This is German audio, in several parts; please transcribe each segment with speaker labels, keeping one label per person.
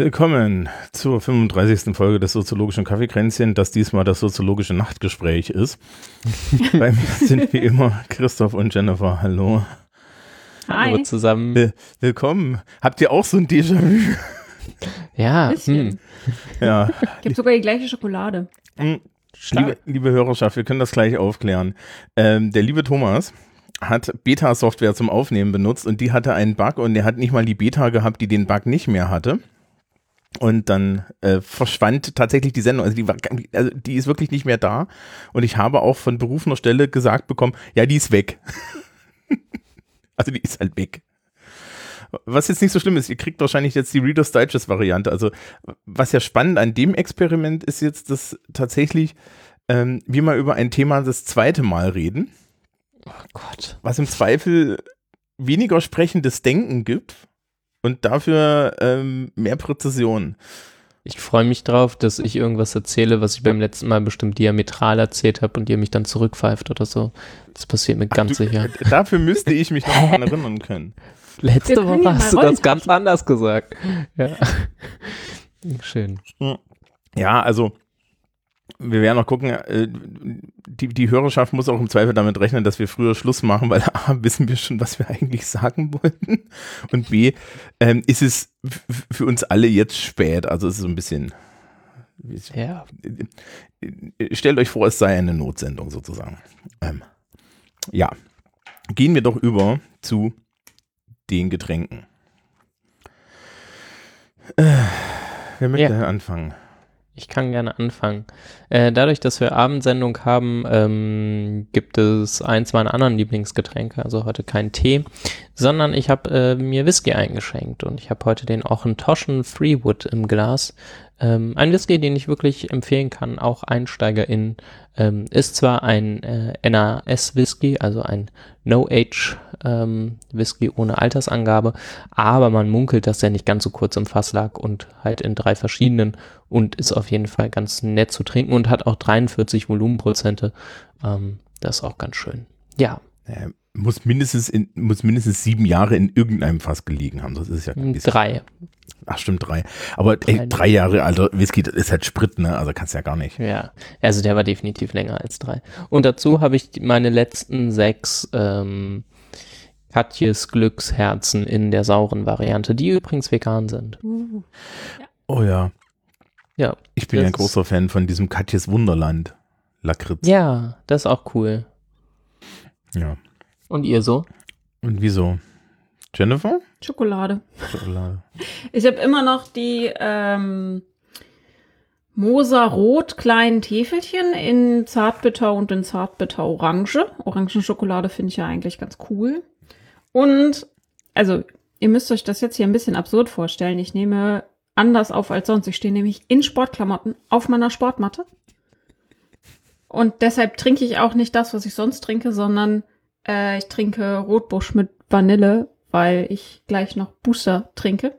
Speaker 1: Willkommen zur 35. Folge des Soziologischen Kaffeekränzchen, das diesmal das soziologische Nachtgespräch ist. Bei mir sind wie immer Christoph und Jennifer. Hallo.
Speaker 2: Hallo
Speaker 3: Hi.
Speaker 2: zusammen.
Speaker 1: Will- Willkommen. Habt ihr auch so ein Déjà-vu?
Speaker 2: Ja,
Speaker 3: Bisschen.
Speaker 2: hm.
Speaker 1: Ja.
Speaker 3: Gibt sogar die gleiche Schokolade.
Speaker 1: Hm, Liebe, liebe Hörerschaft, wir können das gleich aufklären. Ähm, der liebe Thomas hat Beta-Software zum Aufnehmen benutzt und die hatte einen Bug und der hat nicht mal die Beta gehabt, die den Bug nicht mehr hatte. Und dann äh, verschwand tatsächlich die Sendung. Also die, war, also die ist wirklich nicht mehr da. Und ich habe auch von berufener Stelle gesagt bekommen, ja, die ist weg. also die ist halt weg. Was jetzt nicht so schlimm ist, ihr kriegt wahrscheinlich jetzt die Reader's Digest Variante. Also was ja spannend an dem Experiment ist jetzt, dass tatsächlich ähm, wir mal über ein Thema das zweite Mal reden,
Speaker 2: Oh Gott.
Speaker 1: was im Zweifel weniger sprechendes Denken gibt und dafür ähm, mehr Präzision.
Speaker 2: Ich freue mich drauf, dass ich irgendwas erzähle, was ich beim letzten Mal bestimmt diametral erzählt habe und ihr mich dann zurückpfeift oder so. Das passiert mir ganz
Speaker 1: du,
Speaker 2: sicher.
Speaker 1: äh, Dafür müsste ich mich noch daran erinnern können.
Speaker 3: Wir
Speaker 2: Letzte
Speaker 3: können
Speaker 2: Woche hast du das ganz anders gesagt. Ja. Schön.
Speaker 1: Ja, also wir werden noch gucken, äh, die, die Hörerschaft muss auch im Zweifel damit rechnen, dass wir früher Schluss machen, weil A, wissen wir schon, was wir eigentlich sagen wollten und B, ähm, ist es für uns alle jetzt spät, also es ist so ein bisschen,
Speaker 2: Ja.
Speaker 1: äh, stellt euch vor, es sei eine Notsendung sozusagen. Ähm, ja, gehen wir doch über zu den Getränken. Äh, wer möchte
Speaker 2: Ja.
Speaker 1: anfangen?
Speaker 2: Ich kann gerne anfangen. Äh, dadurch, dass wir Abendsendung haben, ähm, gibt es eins meiner anderen Lieblingsgetränke, also heute kein Tee, sondern ich habe äh, mir Whisky eingeschenkt und ich habe heute den Auchentoschen Freewood im Glas. Ähm, ein Whisky, den ich wirklich empfehlen kann, auch EinsteigerInnen. Ähm, ist zwar ein äh, NAS-Whisky, also ein No-Age-Whisky ohne Altersangabe, aber man munkelt, dass der nicht ganz so kurz im Fass lag und halt in drei verschiedenen und ist auf jeden Fall ganz nett zu trinken und hat auch 43 Volumenprozente. Ähm, das ist auch ganz schön. Ja,
Speaker 1: Äh, muss mindestens in, muss mindestens sieben Jahre in irgendeinem Fass gelegen haben. Das ist ja kein bisschen.
Speaker 2: drei.
Speaker 1: Ach stimmt, drei. Aber
Speaker 2: Drei.
Speaker 1: ey, drei Jahre alter Whisky, das ist halt Sprit, ne? Also kannst du ja gar nicht.
Speaker 2: Ja, also der war definitiv länger als drei. Und dazu habe ich meine letzten sechs ähm, Katjes Glücksherzen in der sauren Variante, die übrigens vegan sind.
Speaker 3: Uh.
Speaker 1: Oh ja.
Speaker 2: Ja,
Speaker 1: Ich bin ja ein großer Fan von diesem Katjes Wunderland. Lakritz.
Speaker 2: ja, das ist auch cool.
Speaker 1: ja.
Speaker 2: Und ihr so?
Speaker 1: Und wieso? Jennifer?
Speaker 3: Schokolade.
Speaker 1: Schokolade.
Speaker 3: Ich habe immer noch die ähm, Moser Rot kleinen Täfelchen in Zartbitter und in Zartbitter Orange. Orangenschokolade finde ich ja eigentlich ganz cool. Und, also, ihr müsst euch das jetzt hier ein bisschen absurd vorstellen. Ich nehme anders auf als sonst. Ich stehe nämlich in Sportklamotten auf meiner Sportmatte. Und deshalb trinke ich auch nicht das, was ich sonst trinke, sondern äh, ich trinke Rotbusch mit Vanille, weil ich gleich noch Booster trinke.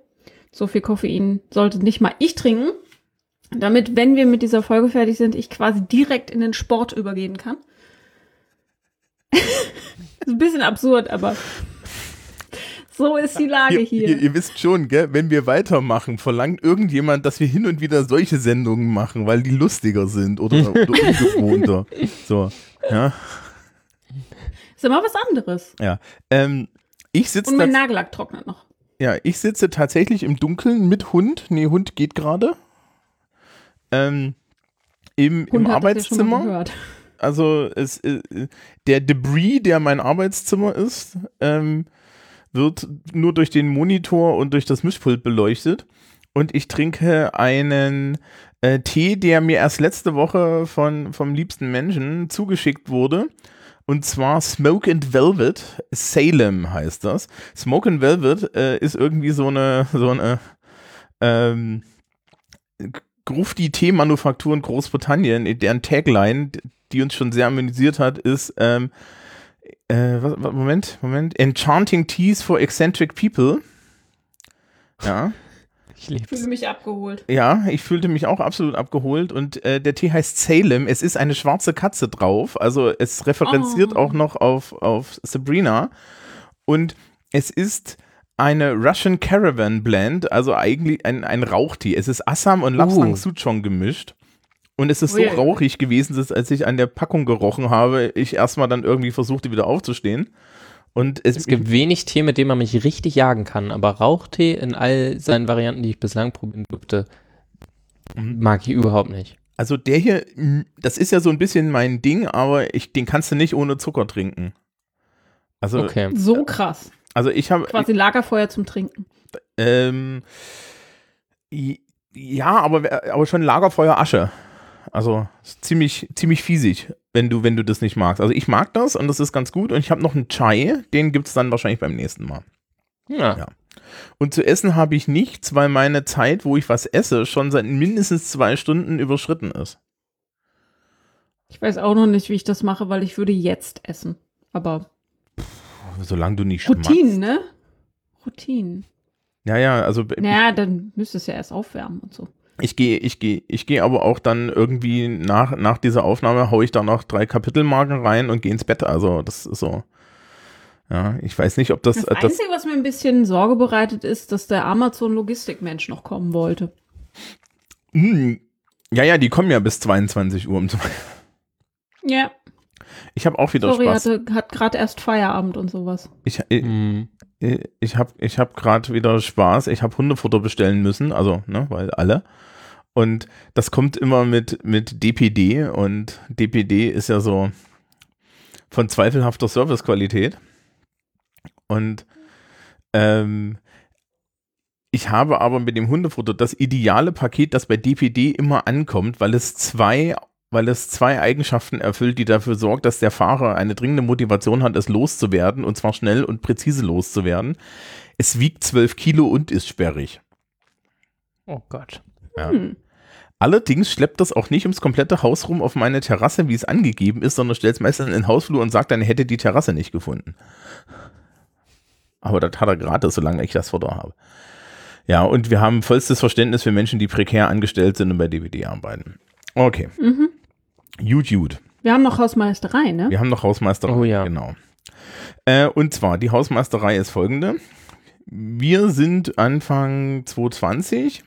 Speaker 3: So viel Koffein sollte nicht mal ich trinken, damit, wenn wir mit dieser Folge fertig sind, ich quasi direkt in den Sport übergehen kann. ist ein bisschen absurd, aber so ist die Lage
Speaker 1: Ihr,
Speaker 3: hier.
Speaker 1: ihr, ihr wisst schon, gell, wenn wir weitermachen, verlangt irgendjemand, dass wir hin und wieder solche Sendungen machen, weil die lustiger sind oder, oder ungewohnter. So, ja.
Speaker 3: Ist immer was anderes.
Speaker 1: ja. Ähm, ich sitze
Speaker 3: Und mein Nagellack trocknet noch.
Speaker 1: Ja, ich sitze tatsächlich im Dunkeln mit Hund. Nee, Hund geht gerade. Ähm, Im, im
Speaker 3: Hund hat das ja schon mal
Speaker 1: Arbeitszimmer.
Speaker 3: gehört.
Speaker 1: Also es, äh, der Debris, der mein Arbeitszimmer ist, ähm, wird nur durch den Monitor und durch das Mischpult beleuchtet. Und ich trinke einen äh, Tee, der mir erst letzte Woche von, vom liebsten Menschen zugeschickt wurde. Und zwar Smoke and Velvet. Salem heißt das. Smoke and Velvet äh, ist irgendwie so eine, so eine ähm, Grufti-Tee-Manufaktur in Großbritannien, deren Tagline, die uns schon sehr amüsiert hat, ist ähm, äh, was, Moment, Moment, Enchanting Teas for Eccentric People. Ja.
Speaker 2: Ich lieb's.
Speaker 3: Fühle mich abgeholt.
Speaker 1: Ja, ich fühlte mich auch absolut abgeholt und äh, der Tee heißt Salem. Es ist eine schwarze Katze drauf, also es referenziert
Speaker 3: Oh.
Speaker 1: auch noch auf, auf Sabrina und es ist eine Russian Caravan Blend, also eigentlich ein, ein Rauchtee. Es ist Assam und Lapsang
Speaker 2: Uh.
Speaker 1: Souchong gemischt. Und es ist so rauchig gewesen, dass als ich an der Packung gerochen habe, ich erstmal dann irgendwie versuchte, wieder aufzustehen. Und es,
Speaker 2: Es gibt wenig Tee, mit dem man mich richtig jagen kann, aber Rauchtee in all seinen Varianten, die ich bislang probieren durfte,
Speaker 1: Mhm.
Speaker 2: mag ich überhaupt nicht.
Speaker 1: Also der hier, das ist ja so ein bisschen mein Ding, aber ich, den kannst du nicht ohne Zucker trinken. Also,
Speaker 2: Okay.
Speaker 3: So krass.
Speaker 1: also ich habe,
Speaker 3: Quasi Lagerfeuer zum Trinken.
Speaker 1: ähm, ja, aber, aber schon Lagerfeuer Asche. Also ist ziemlich, ziemlich fiesig, wenn du, wenn du das nicht magst. Also ich mag das und das ist ganz gut und ich habe noch einen Chai, den gibt es dann wahrscheinlich beim nächsten Mal.
Speaker 2: Ja.
Speaker 1: Ja. Und zu essen habe ich nichts, weil meine Zeit, wo ich was esse, schon seit mindestens zwei Stunden überschritten ist.
Speaker 3: Ich weiß auch noch nicht, wie ich das mache, weil ich würde jetzt essen. Aber
Speaker 1: Solange du nicht schmatzt.
Speaker 3: Routinen, ne? Routinen.
Speaker 1: Ja, ja, also
Speaker 3: Naja, dann müsstest du ja erst aufwärmen und so.
Speaker 1: Ich gehe, ich gehe, ich gehe aber auch dann irgendwie nach, nach dieser Aufnahme haue ich da noch drei Kapitelmarken rein und gehe ins Bett. Also das ist so. Ja, ich weiß nicht, ob das,
Speaker 3: Das,
Speaker 1: äh, das
Speaker 3: Einzige, was mir ein bisschen Sorge bereitet, ist, dass der Amazon-Logistikmensch noch kommen wollte.
Speaker 1: Hm, ja, ja, die kommen ja bis 22 Uhr. um zu-
Speaker 3: Ja,
Speaker 1: Ich habe auch wieder
Speaker 3: sorry,
Speaker 1: Spaß.
Speaker 3: hatte, hat gerade erst Feierabend und sowas.
Speaker 1: Ich, ich,
Speaker 2: Hm.
Speaker 1: ich habe ich hab gerade wieder Spaß. Ich habe Hundefutter bestellen müssen, also, ne, weil alle. Und das kommt immer mit, mit DPD und DPD ist ja so von zweifelhafter Servicequalität. Und ähm, ich habe aber mit dem Hundefutter das ideale Paket, das bei DPD immer ankommt, weil es zwei weil es zwei Eigenschaften erfüllt, die dafür sorgt, dass der Fahrer eine dringende Motivation hat, es loszuwerden und zwar schnell und präzise loszuwerden. Es wiegt 12 Kilo und ist sperrig.
Speaker 2: Oh Gott.
Speaker 1: Ja.
Speaker 3: Hm.
Speaker 1: Allerdings schleppt das auch nicht ums komplette Haus rum auf meine Terrasse, wie es angegeben ist, sondern stellt es meistens in den Hausflur und sagt dann, er hätte die Terrasse nicht gefunden. Aber das hat er gratis, solange ich das Futter habe. Ja, und wir haben vollstes Verständnis für Menschen, die prekär angestellt sind und bei DVD arbeiten. Okay.
Speaker 3: Mhm.
Speaker 1: Gut, gut.
Speaker 3: Wir haben noch Hausmeisterei, ne?
Speaker 1: Wir haben noch Hausmeisterei.
Speaker 2: Oh ja.
Speaker 1: Genau. Äh, und zwar, die Hausmeisterei ist folgende. Wir sind Anfang 2020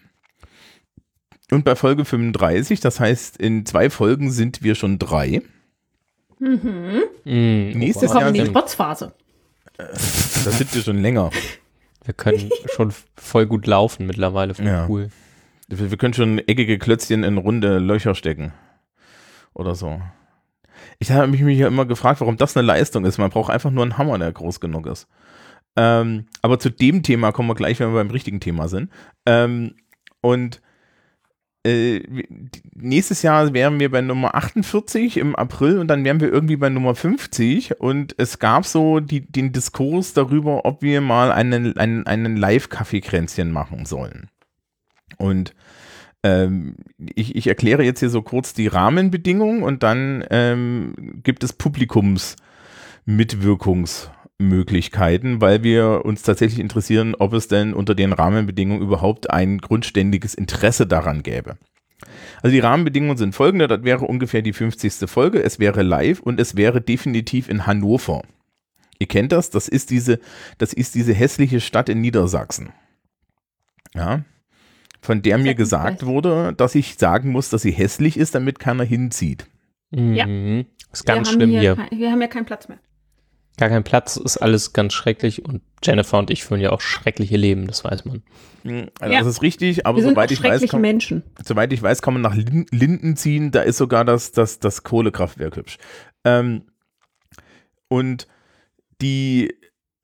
Speaker 1: und bei Folge 35, das heißt, in zwei Folgen sind wir schon drei.
Speaker 3: Mhm.
Speaker 2: Hm,
Speaker 1: Nächstes
Speaker 3: Wir
Speaker 1: Jahr
Speaker 3: kommen in die
Speaker 1: sind-
Speaker 3: Trotzphase.
Speaker 1: Das sind wir schon länger.
Speaker 2: Wir können schon voll gut laufen mittlerweile. Voll
Speaker 1: Ja.
Speaker 2: cool.
Speaker 1: Wir, wir können schon eckige Klötzchen in runde Löcher stecken. Oder so. Ich habe mich ja immer gefragt, warum das eine Leistung ist. Man braucht einfach nur einen Hammer, der groß genug ist. Ähm, aber zu dem Thema kommen wir gleich, wenn wir beim richtigen Thema sind. Ähm, und äh, nächstes Jahr wären wir bei Nummer 48 im April und dann wären wir irgendwie bei Nummer 50 und es gab so die, den Diskurs darüber, ob wir mal einen, einen, einen Live-Kaffeekränzchen machen sollen. Und ähm, ich, ich erkläre jetzt hier so kurz die Rahmenbedingungen und dann ähm, gibt es Publikumsmitwirkungsmöglichkeiten, weil wir uns tatsächlich interessieren, ob es denn unter den Rahmenbedingungen überhaupt ein grundständiges Interesse daran gäbe. Also die Rahmenbedingungen sind folgende, das wäre ungefähr die 50. Folge, es wäre live und es wäre definitiv in Hannover. Ihr kennt das, das ist diese, das ist diese hässliche Stadt in Niedersachsen. Ja, von der mir gesagt wurde, dass ich sagen muss, dass sie hässlich ist, damit keiner hinzieht.
Speaker 3: Ja.
Speaker 2: Mhm. Ist ganz
Speaker 3: wir
Speaker 2: schlimm
Speaker 3: hier.
Speaker 2: hier.
Speaker 3: Kein, wir haben ja keinen Platz mehr.
Speaker 2: Gar kein Platz, ist alles ganz schrecklich und Jennifer und ich führen ja auch schreckliche Leben, das weiß man.
Speaker 1: Also
Speaker 3: Ja.
Speaker 1: Das ist richtig, aber
Speaker 3: Wir sind auch
Speaker 1: soweit ich, weiß,
Speaker 3: schreckliche
Speaker 1: kann,
Speaker 3: Menschen.
Speaker 1: soweit ich weiß, kann man nach Lin Linden ziehen, da ist sogar das, das, das Kohlekraftwerk hübsch. Ähm, und die,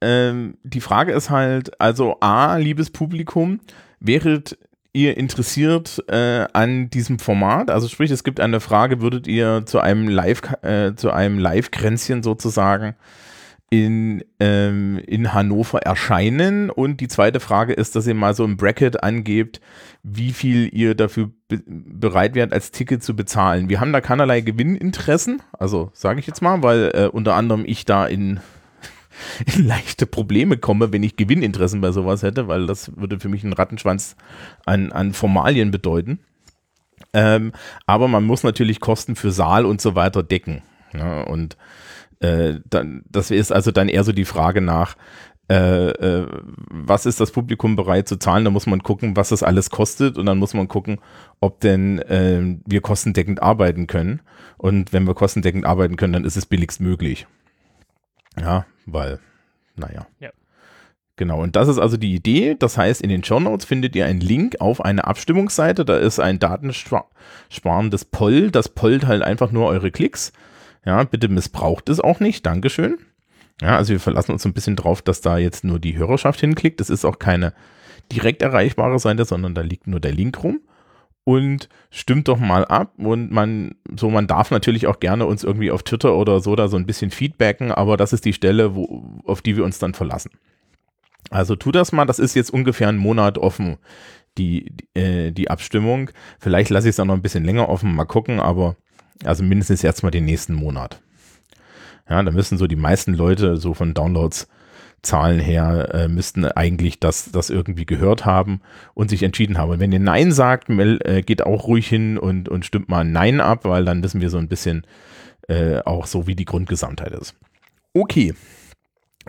Speaker 1: ähm, die Frage ist halt, also A, liebes Publikum, wäret ihr interessiert äh, an diesem Format? Also sprich, es gibt eine Frage, würdet ihr zu einem Live, äh, zu einem Live-Kränzchen sozusagen in, ähm, in Hannover erscheinen? Und die zweite Frage ist, dass ihr mal so ein Bracket angebt, wie viel ihr dafür be bereit wärt, als Ticket zu bezahlen. Wir haben da keinerlei Gewinninteressen, also sage ich jetzt mal, weil äh, unter anderem ich da in in leichte Probleme komme, wenn ich Gewinninteressen bei sowas hätte, weil das würde für mich einen Rattenschwanz an, an Formalien bedeuten. Ähm, aber man muss natürlich Kosten für Saal und so weiter decken. Ja, und äh, dann, das ist also dann eher so die Frage nach, äh, äh, was ist das Publikum bereit zu zahlen? Da muss man gucken, was das alles kostet und dann muss man gucken, ob denn äh, wir kostendeckend arbeiten können. Und wenn wir kostendeckend arbeiten können, dann ist es billigst möglich. Ja, weil, naja.
Speaker 2: Ja.
Speaker 1: Genau, und das ist also die Idee. Das heißt, in den Show Notes findet ihr einen Link auf eine Abstimmungsseite. Da ist ein datensparendes Poll. Das pollt halt einfach nur eure Klicks. Ja, bitte missbraucht es auch nicht. Dankeschön. Ja, also wir verlassen uns ein bisschen drauf, dass da jetzt nur die Hörerschaft hinklickt. Das ist auch keine direkt erreichbare Seite, sondern da liegt nur der Link rum. Und stimmt doch mal ab. Und man, so, man darf natürlich auch gerne uns irgendwie auf Twitter oder so da so ein bisschen feedbacken, aber das ist die Stelle, wo, auf die wir uns dann verlassen. Also tu das mal, das ist jetzt ungefähr einen Monat offen, die, äh, die Abstimmung. Vielleicht lasse ich es auch noch ein bisschen länger offen, mal gucken, aber also mindestens jetzt mal den nächsten Monat. Ja, da müssen so die meisten Leute so von Downloads Zahlen her äh, müssten eigentlich das, das irgendwie gehört haben und sich entschieden haben. Und wenn ihr Nein sagt, Mel, äh, geht auch ruhig hin und, und stimmt mal Nein ab, weil dann wissen wir so ein bisschen äh, auch so, wie die Grundgesamtheit ist. Okay,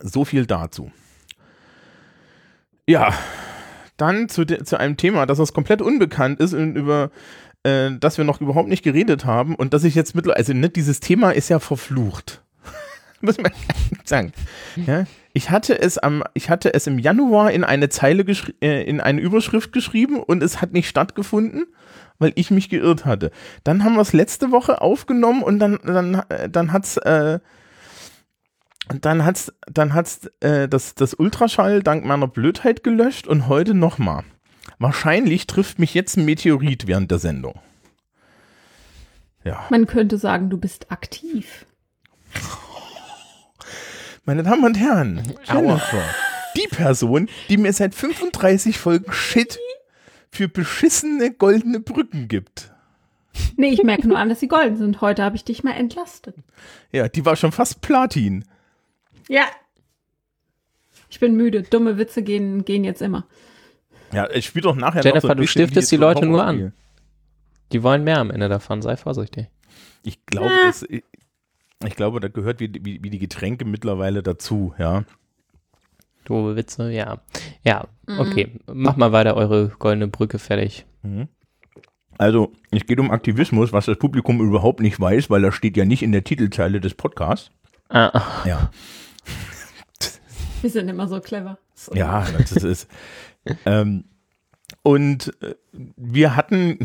Speaker 1: so viel dazu. Ja, dann zu, de, zu einem Thema, das uns komplett unbekannt ist und über äh, das wir noch überhaupt nicht geredet haben und dass ich jetzt mittlerweile, also ne, dieses Thema ist ja verflucht. Muss man sagen. Ja, ich hatte es am, ich hatte es im Januar in eine Zeile äh, in eine Überschrift geschrieben und es hat nicht stattgefunden, weil ich mich geirrt hatte. Dann haben wir es letzte Woche aufgenommen und dann, dann, dann hat's, äh, dann hat's, dann hat's äh, das, das Ultraschall dank meiner Blödheit gelöscht und heute nochmal. Wahrscheinlich trifft mich jetzt ein Meteorit während der Sendung. Ja.
Speaker 3: Man könnte sagen, du bist aktiv.
Speaker 1: Meine Damen und Herren, Jennifer, die Person, die mir seit 35 Folgen Shit für beschissene goldene Brücken gibt.
Speaker 3: Nee, ich merke nur an, dass sie golden sind. Heute habe ich dich mal entlastet.
Speaker 1: Ja, die war schon fast Platin.
Speaker 3: Ja. Ich bin müde. Dumme Witze gehen, gehen jetzt immer.
Speaker 1: Ja, ich spiele doch nachher
Speaker 2: Jennifer,
Speaker 1: noch so
Speaker 2: du stiftest die Leute nur an. Die wollen mehr am Ende davon. Sei vorsichtig.
Speaker 1: Ich glaube,
Speaker 3: Ah.
Speaker 1: Ich glaube, da gehört wie, wie, wie die Getränke mittlerweile dazu, ja.
Speaker 2: Doofe Witze, ja. Ja, okay. Mach mal weiter eure goldene Brücke fertig.
Speaker 1: Also, es geht um Aktivismus, was das Publikum überhaupt nicht weiß, weil das steht ja nicht in der Titelzeile des Podcasts.
Speaker 2: Ah,
Speaker 1: Ja.
Speaker 3: Wir sind immer so clever. So.
Speaker 1: Ja, das ist. ähm, und äh, wir hatten,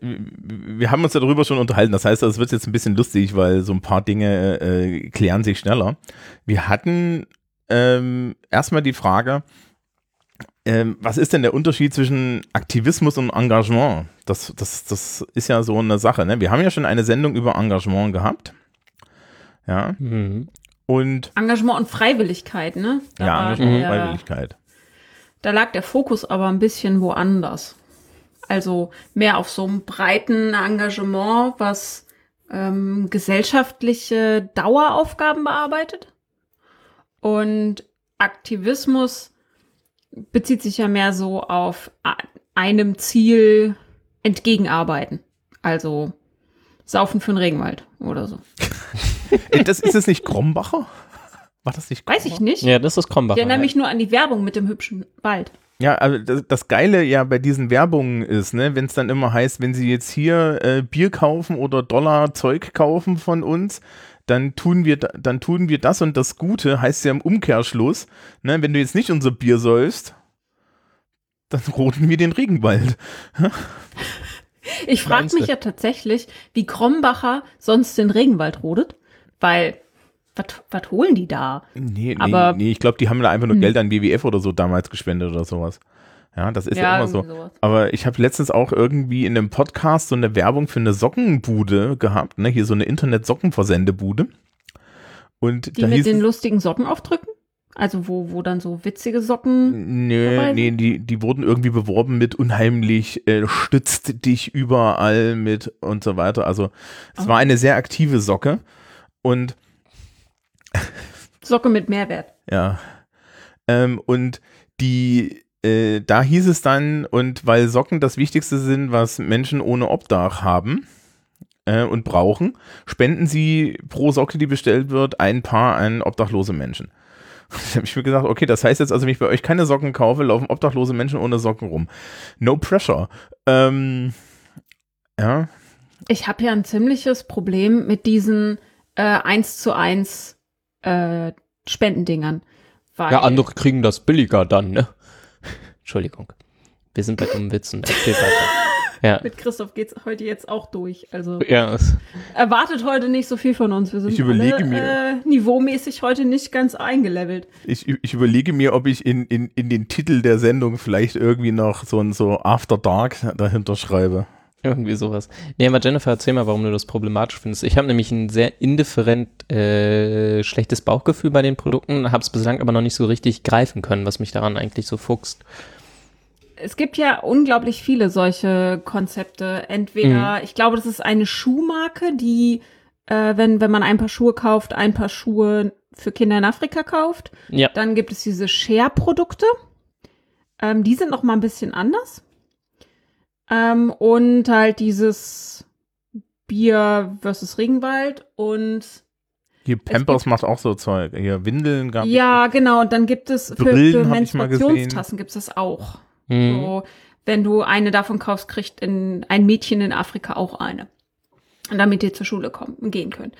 Speaker 1: wir haben uns ja darüber schon unterhalten. Das heißt, es wird jetzt ein bisschen lustig, weil so ein paar Dinge äh, klären sich schneller. Wir hatten ähm, erstmal die Frage, ähm, was ist denn der Unterschied zwischen Aktivismus und Engagement? Das, das, das ist ja so eine Sache. Ne? Wir haben ja schon eine Sendung über Engagement gehabt. Ja.
Speaker 2: mhm.
Speaker 1: Und
Speaker 3: Engagement und Freiwilligkeit, ne? Da
Speaker 1: ja, Engagement und Freiwilligkeit.
Speaker 3: Da lag der Fokus aber ein bisschen woanders. Also mehr auf so einem breiten Engagement, was ähm, gesellschaftliche Daueraufgaben bearbeitet. Und Aktivismus bezieht sich ja mehr so auf einem Ziel entgegenarbeiten. Also saufen für den Regenwald oder so.
Speaker 1: Das, ist es nicht Krombacher? War das nicht
Speaker 3: Weiß ich nicht.
Speaker 2: Ja, das ist Krombach.
Speaker 3: Ich erinnere mich nur an die Werbung mit dem hübschen Wald.
Speaker 1: Ja, also das, Geile ja bei diesen Werbungen ist, ne, wenn es dann immer heißt, wenn Sie jetzt hier äh, Bier kaufen oder Dollar Zeug kaufen von uns, dann tun wir da- dann tun wir das und das Gute, heißt ja im Umkehrschluss, ne, wenn du jetzt nicht unser Bier säufst, dann roten wir den Regenwald.
Speaker 3: Ich frage mich ja tatsächlich, wie Krombacher sonst den Regenwald rodet, weil was holen die da?
Speaker 1: Nee, nee,
Speaker 3: Aber-
Speaker 1: nee ich glaube, die haben da einfach nur
Speaker 3: Hm.
Speaker 1: Geld an WWF oder so damals gespendet oder sowas. Ja, das ist ja, immer so.
Speaker 3: sowas.
Speaker 1: Aber ich habe letztens auch irgendwie in einem Podcast so eine Werbung für eine Sockenbude gehabt, ne? Hier so eine Internet-Sockenversendebude. Und
Speaker 3: Die mit den lustigen Socken aufdrücken? Also wo, wo dann so witzige Socken.
Speaker 1: Nö,
Speaker 3: dabei
Speaker 1: nee, die, die wurden irgendwie beworben mit unheimlich, äh, stützt dich überall mit und so weiter. Also es
Speaker 3: Oh.
Speaker 1: war eine sehr aktive Socke und
Speaker 3: Socke mit Mehrwert.
Speaker 1: Ja. Ähm, und die, äh, da hieß es dann, und weil Socken das Wichtigste sind, was Menschen ohne Obdach haben äh, und brauchen, spenden sie pro Socke, die bestellt wird, ein Paar an obdachlose Menschen. Da habe ich mir gesagt, okay, das heißt jetzt also, wenn ich bei euch keine Socken kaufe, laufen obdachlose Menschen ohne Socken rum. No pressure. Ähm, ja.
Speaker 3: Ich habe ja ein ziemliches Problem mit diesen äh, 1 zu 1 äh, Spendendingern. Weil
Speaker 2: Ja, andere kriegen das billiger dann, ne? Entschuldigung. Wir sind bei dummen Witzen. Ja.
Speaker 3: Mit Christoph geht's heute jetzt auch durch. Also
Speaker 2: Ja,
Speaker 3: erwartet heute nicht so viel von uns. Wir sind
Speaker 1: Ich überlege
Speaker 3: alle,
Speaker 1: mir.
Speaker 3: Äh, niveaumäßig heute nicht ganz eingelevelt.
Speaker 1: Ich, ich überlege mir, ob ich in, in, in den Titel der Sendung vielleicht irgendwie noch so ein so After Dark dahinter schreibe.
Speaker 2: irgendwie sowas. Nee, aber Jennifer, erzähl mal, warum du das problematisch findest. Ich habe nämlich ein sehr indifferent äh, schlechtes Bauchgefühl bei den Produkten, habe es bislang aber noch nicht so richtig greifen können, was mich daran eigentlich so fuchst.
Speaker 3: Es gibt ja unglaublich viele solche Konzepte. Entweder, ich glaube, das ist eine Schuhmarke, die, äh, wenn, wenn man ein paar Schuhe kauft, ein paar Schuhe für Kinder in Afrika kauft.
Speaker 2: Ja.
Speaker 3: Dann gibt es diese Share-Produkte. Ähm, die sind noch mal ein bisschen anders. Ähm, und halt dieses Bier versus Regenwald und
Speaker 1: Hier Pampers macht auch so Zeug. Hier Windeln gab
Speaker 3: ja, genau. Und dann gibt es für,
Speaker 1: Brillen
Speaker 3: für. Menstruationstassen gibt es das auch.
Speaker 2: Mhm.
Speaker 3: So, wenn du eine davon kaufst, kriegt in, ein Mädchen in Afrika auch eine. Und damit die zur Schule kommen, gehen können.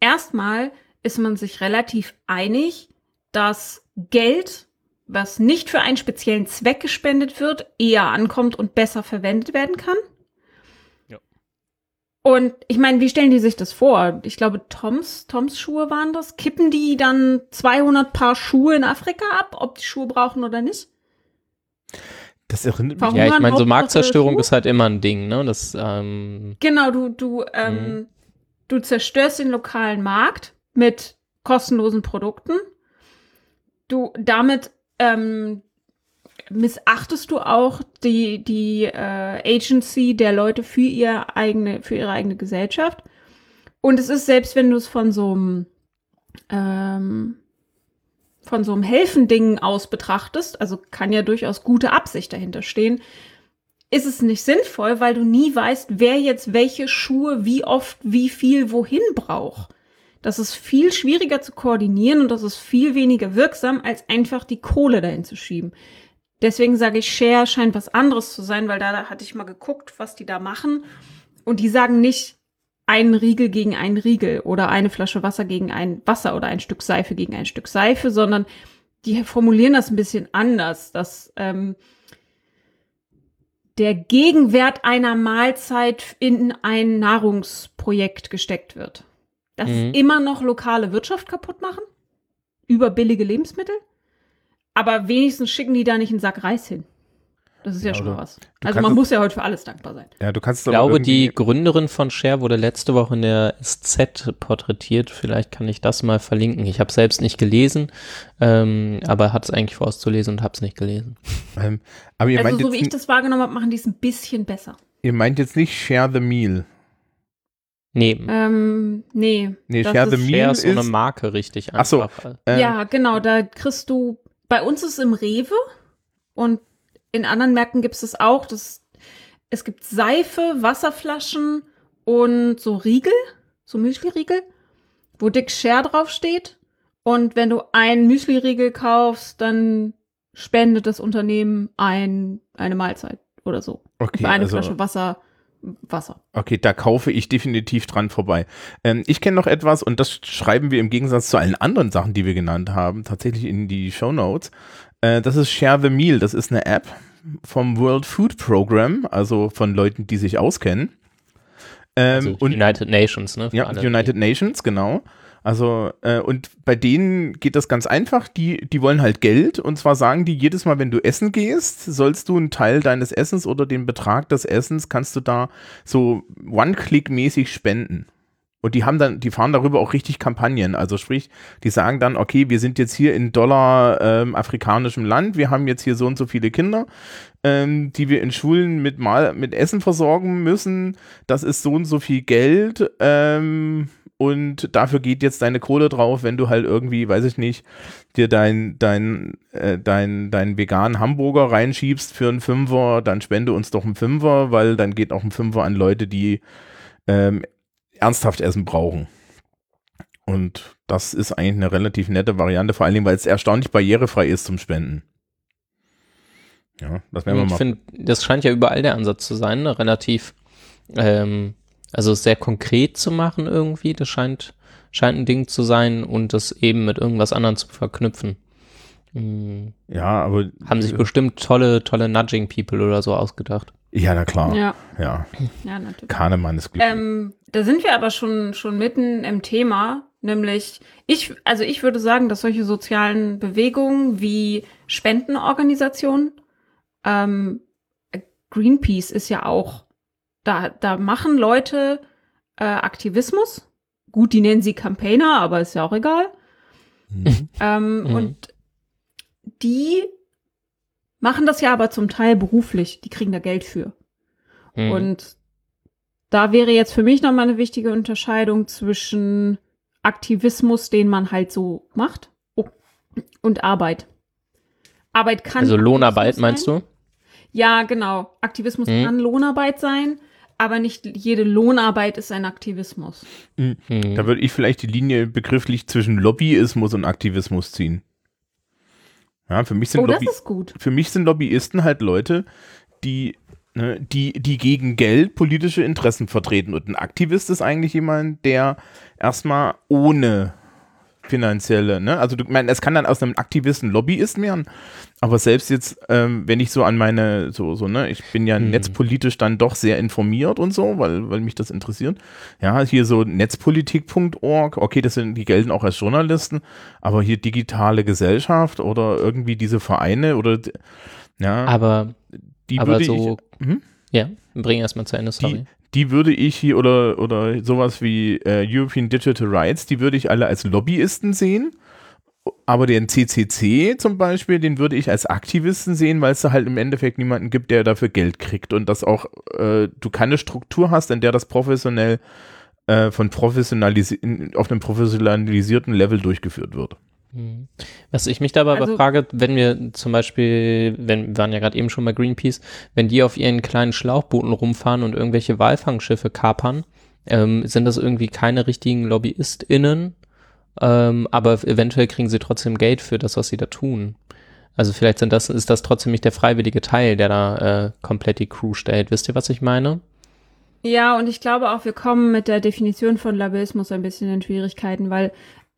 Speaker 3: Erstmal ist man sich relativ einig, dass Geld, was nicht für einen speziellen Zweck gespendet wird, eher ankommt und besser verwendet werden kann.
Speaker 2: Ja.
Speaker 3: Und ich meine, wie stellen die sich das vor? Ich glaube, Toms, Toms Schuhe waren das. Kippen die dann 200 Paar Schuhe in Afrika ab, ob die Schuhe brauchen oder nicht?
Speaker 1: Das erinnert mich.
Speaker 2: Ja, ich meine, so Marktzerstörung ist halt immer ein Ding, ne? Das, ähm,
Speaker 3: Genau, du, du, ähm,
Speaker 2: Mhm.
Speaker 3: du zerstörst den lokalen Markt mit kostenlosen Produkten. Du damit ähm, missachtest du auch die, die äh, Agency der Leute für ihr eigene, für ihre eigene Gesellschaft. Und es ist, selbst wenn du es von so einem ähm, von so einem Helfending aus betrachtest, also kann ja durchaus gute Absicht dahinter stehen, ist es nicht sinnvoll, weil du nie weißt, wer jetzt welche Schuhe wie oft, wie viel, wohin braucht. Das ist viel schwieriger zu koordinieren und das ist viel weniger wirksam, als einfach die Kohle dahin zu schieben. Deswegen sage ich, Share scheint was anderes zu sein, weil da hatte ich mal geguckt, was die da machen. Und die sagen nicht einen Riegel gegen einen Riegel oder eine Flasche Wasser gegen ein Wasser oder ein Stück Seife gegen ein Stück Seife, sondern die formulieren das ein bisschen anders, dass ähm, der Gegenwert einer Mahlzeit in ein Nahrungsprojekt gesteckt wird. Das
Speaker 2: Mhm.
Speaker 3: ist immer noch lokale Wirtschaft kaputt machen, über billige Lebensmittel, aber wenigstens schicken die da nicht einen Sack Reis hin. Das ist ja,
Speaker 1: Ja,
Speaker 3: schon was. Also man muss ja heute für alles dankbar sein.
Speaker 1: Ja, du kannst
Speaker 2: ich glaube, die Gründerin von Share wurde letzte Woche in der SZ porträtiert. Vielleicht kann ich das mal verlinken. Ich habe selbst nicht gelesen, ähm, aber hatte es eigentlich vor, es zu lesen und habe es nicht gelesen.
Speaker 1: Ähm, aber ihr,
Speaker 3: Also
Speaker 1: meint
Speaker 3: so
Speaker 1: jetzt,
Speaker 3: wie ich das wahrgenommen habe, machen die es ein bisschen besser.
Speaker 1: ihr meint jetzt nicht Share the Meal.
Speaker 2: Nee,
Speaker 3: Ähm, nee.
Speaker 1: Nee,
Speaker 3: das
Speaker 1: Share the
Speaker 3: ist-
Speaker 1: Meal
Speaker 2: ist so eine Marke, richtig
Speaker 1: Ach so.
Speaker 2: einfach.
Speaker 1: Ähm,
Speaker 3: ja, genau, da kriegst du, bei uns ist es im Rewe und in anderen Märkten gibt es das auch. Das, es gibt Seife, Wasserflaschen und so Riegel, so Müsli-Riegel, wo dick Share draufsteht. Und wenn du einen Müsli-Riegel kaufst, dann spendet das Unternehmen ein, eine Mahlzeit oder so.
Speaker 1: Okay,
Speaker 3: Für eine
Speaker 1: also-
Speaker 3: Flasche Wasser, Wasser.
Speaker 1: Okay, da kaufe ich definitiv dran vorbei. Ähm, ich kenne noch etwas und das schreiben wir im Gegensatz zu allen anderen Sachen, die wir genannt haben, tatsächlich in die Show Notes. Äh, das ist Share the Meal. Das ist eine App vom World Food Program, also von Leuten, die sich auskennen. Ähm,
Speaker 2: Also
Speaker 1: und
Speaker 2: United Nations, ne?
Speaker 1: ja,
Speaker 2: alle,
Speaker 1: United Nations, genau. Also, äh, und bei denen geht das ganz einfach. Die, die wollen halt Geld. Und zwar sagen die, jedes Mal, wenn du essen gehst, sollst du einen Teil deines Essens oder den Betrag des Essens kannst du da so One-Click-mäßig spenden. Und die haben dann, die fahren darüber auch richtig Kampagnen. Also sprich, die sagen dann, okay, wir sind jetzt hier in Dollar ähm, afrikanischem Land, wir haben jetzt hier so und so viele Kinder, ähm, die wir in Schulen mit mal mit Essen versorgen müssen. Das ist so und so viel Geld. Ähm, und dafür geht jetzt deine Kohle drauf, wenn du halt irgendwie, weiß ich nicht, dir dein, dein, äh, dein, dein veganen Hamburger reinschiebst für einen Fünfer, dann spende uns doch einen Fünfer, weil dann geht auch ein Fünfer an Leute, die ähm, ernsthaft Essen brauchen. Und das ist eigentlich eine relativ nette Variante, vor allen Dingen, weil es erstaunlich barrierefrei ist zum Spenden.
Speaker 2: Ja, das werden wir mal. Ich finde, das scheint ja überall der Ansatz zu sein, ne? relativ, ähm, also sehr konkret zu machen irgendwie. Das scheint, scheint ein Ding zu sein und das eben mit irgendwas anderem zu verknüpfen.
Speaker 1: Mhm. Ja, aber.
Speaker 2: Haben sich bestimmt tolle, tolle Nudging-People oder so ausgedacht.
Speaker 1: Ja, na klar.
Speaker 3: Ja.
Speaker 1: Ja,
Speaker 3: ja natürlich.
Speaker 1: Kahnemann ist glücklich.
Speaker 3: Ähm, da sind wir aber schon, schon mitten im Thema, nämlich ich, also ich würde sagen, dass solche sozialen Bewegungen wie Spendenorganisationen, ähm, Greenpeace ist ja auch, da, da machen Leute äh, Aktivismus. Gut, die nennen sie Campaigner, aber ist ja auch egal. Mhm. Ähm, mhm. Und die machen das ja aber zum Teil beruflich. Die kriegen da Geld für. Mhm. Und da wäre jetzt für mich nochmal eine wichtige Unterscheidung zwischen Aktivismus, den man halt so macht, und Arbeit. Arbeit kann.
Speaker 2: Also Lohnarbeit meinst du?
Speaker 3: Ja, genau. Aktivismus mhm. kann Lohnarbeit sein, aber nicht jede Lohnarbeit ist ein Aktivismus.
Speaker 1: Mhm. Da würde ich vielleicht die Linie begrifflich zwischen Lobbyismus und Aktivismus ziehen. Ja, für mich sind
Speaker 3: oh, Lobby.
Speaker 1: Für mich sind Lobbyisten halt Leute, die, ne, die, die gegen Geld politische Interessen vertreten. Und ein Aktivist ist eigentlich jemand, der erstmal ohne finanzielle, ne? Also du meinst, es kann dann aus einem Aktivisten Lobbyist werden, aber selbst jetzt, ähm, wenn ich so an meine, so, so, ne, ich bin ja hm. netzpolitisch dann doch sehr informiert und so, weil, weil mich das interessiert. Ja, hier so netzpolitik.org, okay, das sind, die gelten auch als Journalisten, aber hier digitale Gesellschaft oder irgendwie diese Vereine oder, ja.
Speaker 2: Aber, die aber würde so, ich, hm? ja, bring erstmal zu Ende, sorry.
Speaker 1: Die, die würde ich hier oder, oder sowas wie äh, European Digital Rights, die würde ich alle als Lobbyisten sehen. Aber den CCC zum Beispiel, den würde ich als Aktivisten sehen, weil es da halt im Endeffekt niemanden gibt, der dafür Geld kriegt und dass auch äh, du keine Struktur hast, in der das professionell äh, von professionalis auf einem professionalisierten Level durchgeführt wird.
Speaker 2: Mhm. Was ich mich dabei also, frage, wenn wir zum Beispiel, wenn wir waren ja gerade eben schon bei Greenpeace, wenn die auf ihren kleinen Schlauchbooten rumfahren und irgendwelche Walfangschiffe kapern, ähm, sind das irgendwie keine richtigen LobbyistInnen, ähm, aber eventuell kriegen sie trotzdem Geld für das, was sie da tun. Also vielleicht sind das, ist das trotzdem nicht der freiwillige Teil, der da äh, komplett die Crew stellt. Wisst ihr, was ich meine?
Speaker 3: Ja, und ich glaube auch, wir kommen mit der Definition von Lobbyismus ein bisschen in Schwierigkeiten, weil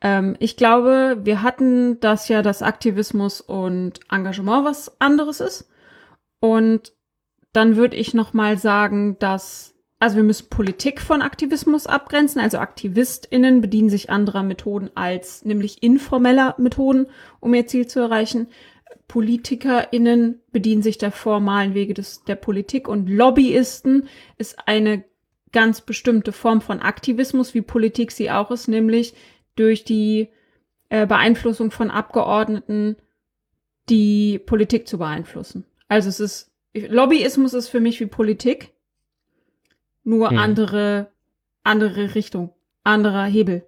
Speaker 3: ähm, ich glaube, wir hatten das ja, dass Aktivismus und Engagement was anderes ist. Und dann würde ich noch mal sagen, dass also wir müssen Politik von Aktivismus abgrenzen. Also AktivistInnen bedienen sich anderer Methoden als nämlich informeller Methoden, um ihr Ziel zu erreichen. PolitikerInnen bedienen sich der formalen Wege des, der Politik und Lobbyisten ist eine ganz bestimmte Form von Aktivismus, wie Politik sie auch ist, nämlich durch die äh, Beeinflussung von Abgeordneten die Politik zu beeinflussen. Also es ist, Lobbyismus ist für mich wie Politik, nur hm. andere, andere Richtung, anderer Hebel.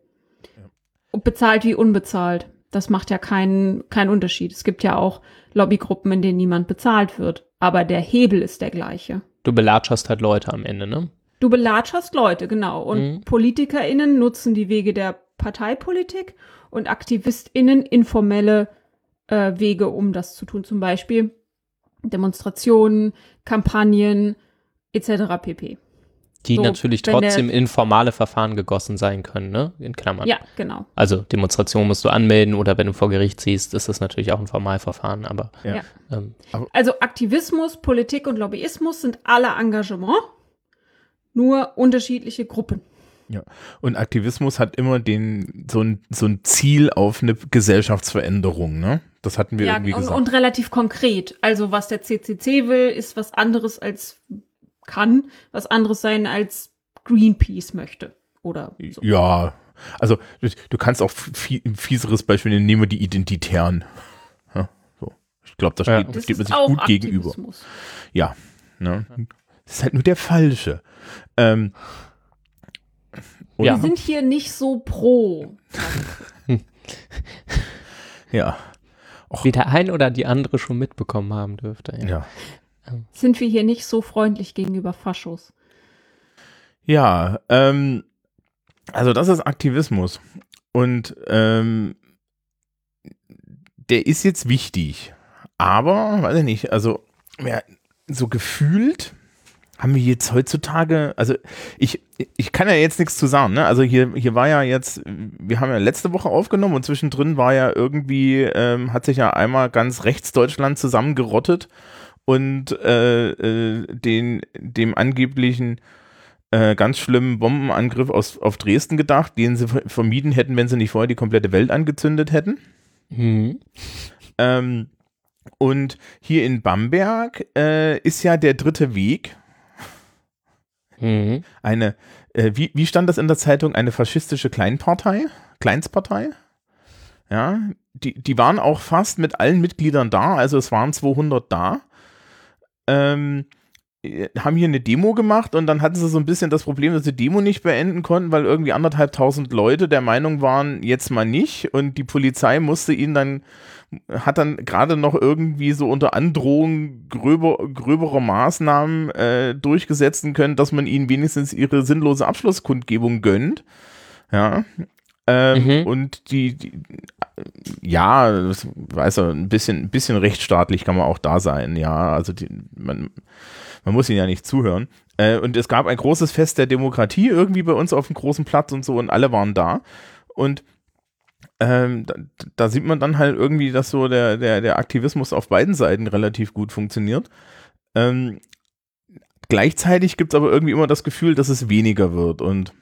Speaker 3: Ja. Und bezahlt wie unbezahlt. Das macht ja keinen, keinen Unterschied. Es gibt ja auch Lobbygruppen, in denen niemand bezahlt wird. Aber der Hebel ist der gleiche.
Speaker 2: Du belatscherst halt Leute am Ende, ne?
Speaker 3: Du belatscherst Leute, genau. Und mhm. PolitikerInnen nutzen die Wege der Parteipolitik und AktivistInnen informelle äh, Wege, um das zu tun. Zum Beispiel Demonstrationen, Kampagnen etc. pp.
Speaker 2: Die so, natürlich trotzdem in formale Verfahren gegossen sein können, ne? In Klammern.
Speaker 3: Ja, genau.
Speaker 2: Also Demonstration musst du anmelden oder wenn du vor Gericht ziehst, ist das natürlich auch ein Formalverfahren, aber.
Speaker 3: Ja. Ähm, also Aktivismus, Politik und Lobbyismus sind alle Engagement, nur unterschiedliche Gruppen.
Speaker 1: Ja, und Aktivismus hat immer den, so ein, so ein Ziel auf eine Gesellschaftsveränderung, ne? Das hatten wir ja, irgendwie gesagt.
Speaker 3: Und relativ konkret. Also, was der CCC will, ist was anderes als kann, was anderes sein als Greenpeace möchte. oder so.
Speaker 1: Ja, also du, du kannst auch ein fieseres Beispiel nehmen, nehmen wir die Identitären. Ja, so. Ich glaube, da
Speaker 2: Ja.
Speaker 1: steht,
Speaker 3: Das
Speaker 1: steht man sich
Speaker 3: auch
Speaker 1: gut gegenüber.
Speaker 3: Aktivismus.
Speaker 1: Ja, ne? Das ist halt nur der falsche. Ähm, und-
Speaker 2: Ja.
Speaker 3: Wir sind hier nicht so pro.
Speaker 1: ja,
Speaker 2: Wie der ein oder die andere schon mitbekommen haben dürfte. Ja.
Speaker 1: ja.
Speaker 3: Sind wir hier nicht so freundlich gegenüber Faschos.
Speaker 1: Ja, ähm, also das ist Aktivismus. Und ähm, der ist jetzt wichtig. Aber, weiß ich nicht, also ja, so gefühlt haben wir jetzt heutzutage, also ich, ich kann ja jetzt nichts zu sagen, ne? Also hier, hier war ja jetzt, wir haben ja letzte Woche aufgenommen und zwischendrin war ja irgendwie, ähm, hat sich ja einmal ganz rechts Deutschland zusammengerottet und äh, äh, den, dem angeblichen äh, ganz schlimmen Bombenangriff aus, auf Dresden gedacht, den sie ver- vermieden hätten, wenn sie nicht vorher die komplette Welt angezündet hätten.
Speaker 2: Mhm.
Speaker 1: Ähm, und hier in Bamberg äh, ist ja der dritte Weg
Speaker 2: Mhm.
Speaker 1: eine, äh, wie, wie stand das in der Zeitung, eine faschistische Kleinpartei, Kleinstpartei. Ja, die, die waren auch fast mit allen Mitgliedern da, also es waren 200 da. Ähm, äh, haben hier eine Demo gemacht und dann hatten sie so ein bisschen das Problem, dass sie die Demo nicht beenden konnten, weil irgendwie anderthalbtausend Leute der Meinung waren, jetzt mal nicht und die Polizei musste ihnen dann, hat dann gerade noch irgendwie so unter Androhung gröber, gröberer Maßnahmen äh, durchgesetzen können, dass man ihnen wenigstens ihre sinnlose Abschlusskundgebung gönnt. Ja. Ähm,
Speaker 2: Mhm.
Speaker 1: Und die, die ja, das weiß er, ein bisschen, ein bisschen rechtsstaatlich kann man auch da sein, ja. Also die, man, man muss ihnen ja nicht zuhören. Äh, und es gab ein großes Fest der Demokratie irgendwie bei uns auf dem großen Platz und so und alle waren da. Und ähm, da, da sieht man dann halt irgendwie, dass so der, der, der Aktivismus auf beiden Seiten relativ gut funktioniert. Ähm, gleichzeitig gibt es aber irgendwie immer das Gefühl, dass es weniger wird. Und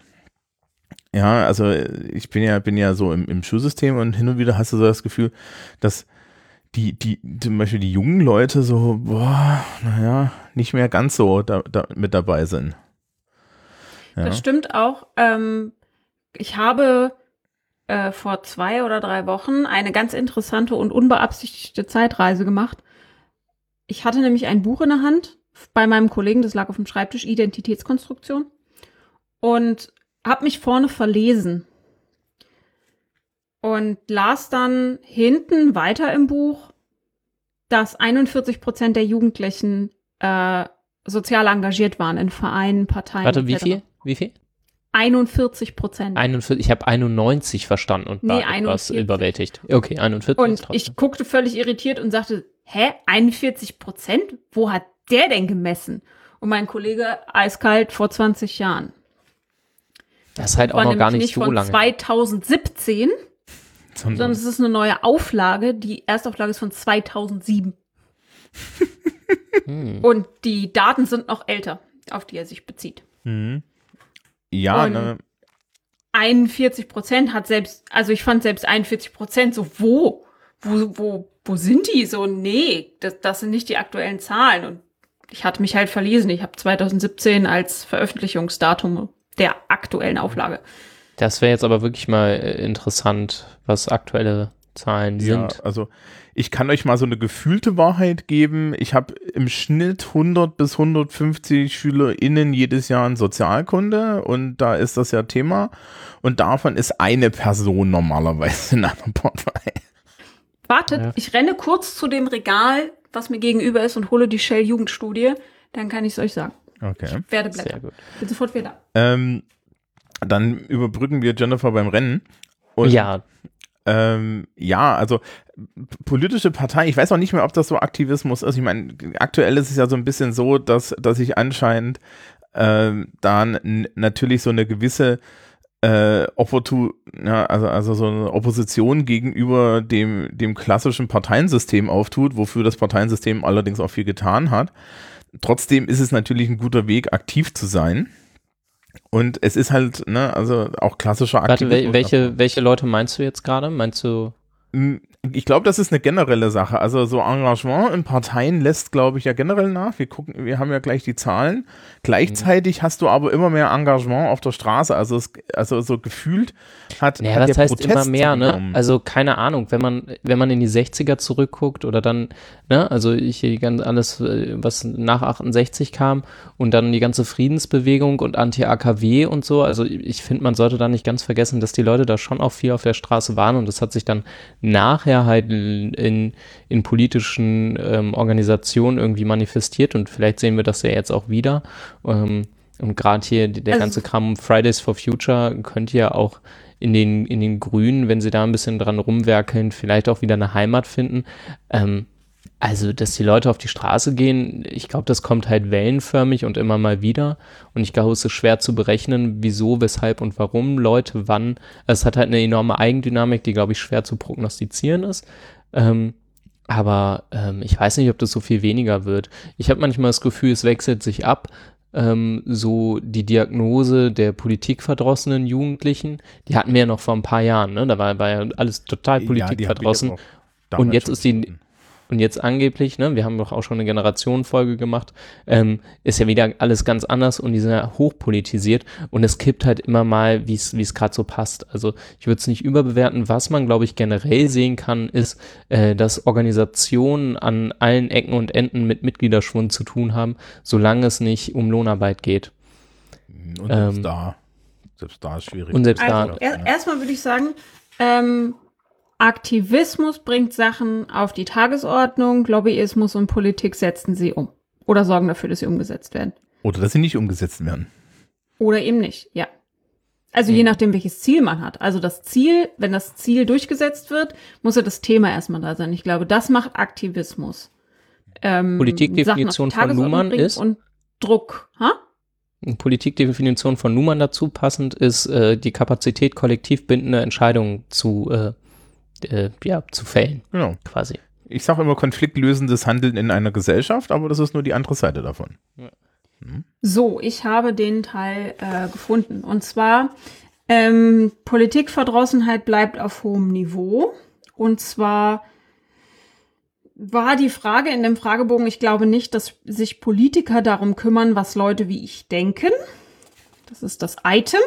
Speaker 1: ja, also ich bin ja, bin ja so im, im Schulsystem und hin und wieder hast du so das Gefühl, dass die, die, zum Beispiel die jungen Leute so, boah, naja, nicht mehr ganz so da, da mit dabei sind. Ja.
Speaker 3: Das stimmt auch. Ähm, ich habe äh, vor zwei oder drei Wochen eine ganz interessante und unbeabsichtigte Zeitreise gemacht. Ich hatte nämlich ein Buch in der Hand bei meinem Kollegen, das lag auf dem Schreibtisch, Identitätskonstruktion. Und habe mich vorne verlesen. Und las dann hinten weiter im Buch, dass 41 Prozent der Jugendlichen äh, sozial engagiert waren in Vereinen, Parteien.
Speaker 2: Warte, wie
Speaker 3: etc.
Speaker 2: viel? Wie viel?
Speaker 3: 41 Prozent.
Speaker 2: 41, ich habe 91 verstanden und
Speaker 3: Nee,
Speaker 2: war etwas
Speaker 3: 41.
Speaker 2: überwältigt. Okay, 41 ist
Speaker 3: Und ich guckte völlig irritiert und sagte, hä, 41 Prozent? Wo hat der denn gemessen? Und mein Kollege eiskalt vor 20 Jahren.
Speaker 2: das ist halt auch noch gar
Speaker 3: nämlich
Speaker 2: nicht so
Speaker 3: von
Speaker 2: lange.
Speaker 3: 2017,
Speaker 1: Sondern-
Speaker 3: sondern es ist eine neue Auflage. Die Erstauflage ist von 2007.
Speaker 2: Hm.
Speaker 3: Und die Daten sind noch älter, auf die er sich bezieht.
Speaker 1: Mhm. Ja,
Speaker 3: Und-
Speaker 1: ne,
Speaker 3: 41 Prozent hat selbst, also ich fand selbst 41 Prozent so, wo? Wo, wo, wo sind die? So, nee, das, das sind nicht die aktuellen Zahlen. Und ich hatte mich halt verlesen. Ich habe 2017 als Veröffentlichungsdatum der aktuellen Auflage.
Speaker 2: Das wäre jetzt aber wirklich mal äh, interessant, was aktuelle Zahlen
Speaker 1: ja,
Speaker 2: sind.
Speaker 1: also ich kann euch mal so eine gefühlte Wahrheit geben. Ich habe im Schnitt 100 bis 150 SchülerInnen jedes Jahr in Sozialkunde und da ist das ja Thema. Und davon ist eine Person normalerweise in einer Partei.
Speaker 3: Wartet,
Speaker 2: Ja.
Speaker 3: ich renne kurz zu dem Regal, was mir gegenüber ist und hole die Shell-Jugendstudie. Dann kann ich es euch sagen.
Speaker 1: Okay.
Speaker 3: Werde
Speaker 2: Sehr
Speaker 3: blättern.
Speaker 2: gut.
Speaker 3: Bin sofort wieder.
Speaker 1: Ähm, dann überbrücken wir Jennifer beim Rennen. Und
Speaker 2: ja,
Speaker 1: Ähm, ja, also politische Partei, ich weiß auch nicht mehr, ob das so Aktivismus ist. Ich meine, aktuell ist es ja so ein bisschen so, dass, dass ich anscheinend ähm, dann natürlich so eine gewisse äh, Opportu ja, also, also so eine Opposition gegenüber dem, dem klassischen Parteiensystem auftut, wofür das Parteiensystem allerdings auch viel getan hat. Trotzdem ist es natürlich ein guter Weg, aktiv zu sein. Und es ist halt, ne, also auch klassischer
Speaker 2: warte,
Speaker 1: Aktivismus.
Speaker 2: welche, welche Leute meinst du jetzt gerade? Meinst du,
Speaker 1: Ich glaube, das ist eine generelle Sache. Also so Engagement in Parteien lässt, glaube ich, ja generell nach. Wir gucken, wir haben ja gleich die Zahlen. Gleichzeitig hast du aber immer mehr Engagement auf der Straße. Also, es, also so gefühlt hat,
Speaker 2: Ja,
Speaker 1: hat
Speaker 2: das
Speaker 1: der
Speaker 2: heißt
Speaker 1: Protest
Speaker 2: immer mehr, ne? Also keine Ahnung, wenn man, wenn man in die 60er zurückguckt oder dann, ne, also ich ganz alles, äh, was nach 68 kam und dann die ganze Friedensbewegung und Anti-AKW und so, also ich finde, man sollte da nicht ganz vergessen, dass die Leute da schon auch viel auf der Straße waren und das hat sich dann nachher halt in, in, politischen ähm, Organisationen irgendwie manifestiert und vielleicht sehen wir das ja jetzt auch wieder. Ähm, und gerade hier der
Speaker 3: Also-
Speaker 2: ganze Kram Fridays for Future könnte ja auch in den, in den Grünen, wenn sie da ein bisschen dran rumwerkeln, vielleicht auch wieder eine Heimat finden. Ähm, also, dass die Leute auf die Straße gehen, ich glaube, das kommt halt wellenförmig und immer mal wieder. Und ich glaube, es ist schwer zu berechnen, wieso, weshalb und warum Leute wann. Es hat halt eine enorme Eigendynamik, die, glaube ich, schwer zu prognostizieren ist. Ähm, aber ähm, ich weiß nicht, ob das so viel weniger wird. Ich habe manchmal das Gefühl, es wechselt sich ab. Ähm, so die Diagnose der politikverdrossenen Jugendlichen, die hatten wir ja noch vor ein paar Jahren, ne? Da war, war ja alles total
Speaker 1: Ja,
Speaker 2: politikverdrossen.
Speaker 1: damals
Speaker 2: Und jetzt ist die-. Und jetzt angeblich, ne, wir haben doch auch schon eine Generationenfolge gemacht, ähm, ist ja wieder alles ganz anders und die sind ja hochpolitisiert und es kippt halt immer mal, wie es wie es gerade so passt. Also ich würde es nicht überbewerten. Was man, glaube ich, generell sehen kann, ist, äh, dass Organisationen an allen Ecken und Enden mit Mitgliederschwund zu tun haben, solange es nicht um Lohnarbeit geht.
Speaker 1: Und selbst
Speaker 2: ähm,
Speaker 1: da, selbst da ist schwierig.
Speaker 2: Und selbst
Speaker 3: Also
Speaker 2: da,
Speaker 3: er, erstmal würde ich sagen, ähm, Aktivismus bringt Sachen auf die Tagesordnung, Lobbyismus und Politik setzen sie um. Oder sorgen dafür, dass sie umgesetzt werden.
Speaker 1: Oder dass sie nicht umgesetzt werden.
Speaker 3: Oder eben nicht, ja. Also
Speaker 2: Mhm.
Speaker 3: je nachdem, welches Ziel man hat. Also das Ziel, wenn das Ziel durchgesetzt wird, muss ja das Thema erstmal da sein. Ich glaube, das macht Aktivismus. Ähm,
Speaker 2: Politikdefinition von
Speaker 3: bringen
Speaker 2: ist?
Speaker 3: Und Druck. Ha?
Speaker 2: Politikdefinition von Nummern dazu passend ist, äh, die Kapazität, kollektiv bindende Entscheidungen zu, äh, äh, ja, zu fällen,
Speaker 1: Genau.
Speaker 2: quasi.
Speaker 1: Ich sage immer konfliktlösendes Handeln in einer Gesellschaft, aber das ist nur die andere Seite davon.
Speaker 3: So, ich habe den Teil äh, gefunden. Und zwar, ähm, Politikverdrossenheit bleibt auf hohem Niveau. Und zwar war die Frage in dem Fragebogen, ich glaube nicht, dass sich Politiker darum kümmern, was Leute wie ich denken. Das ist das Item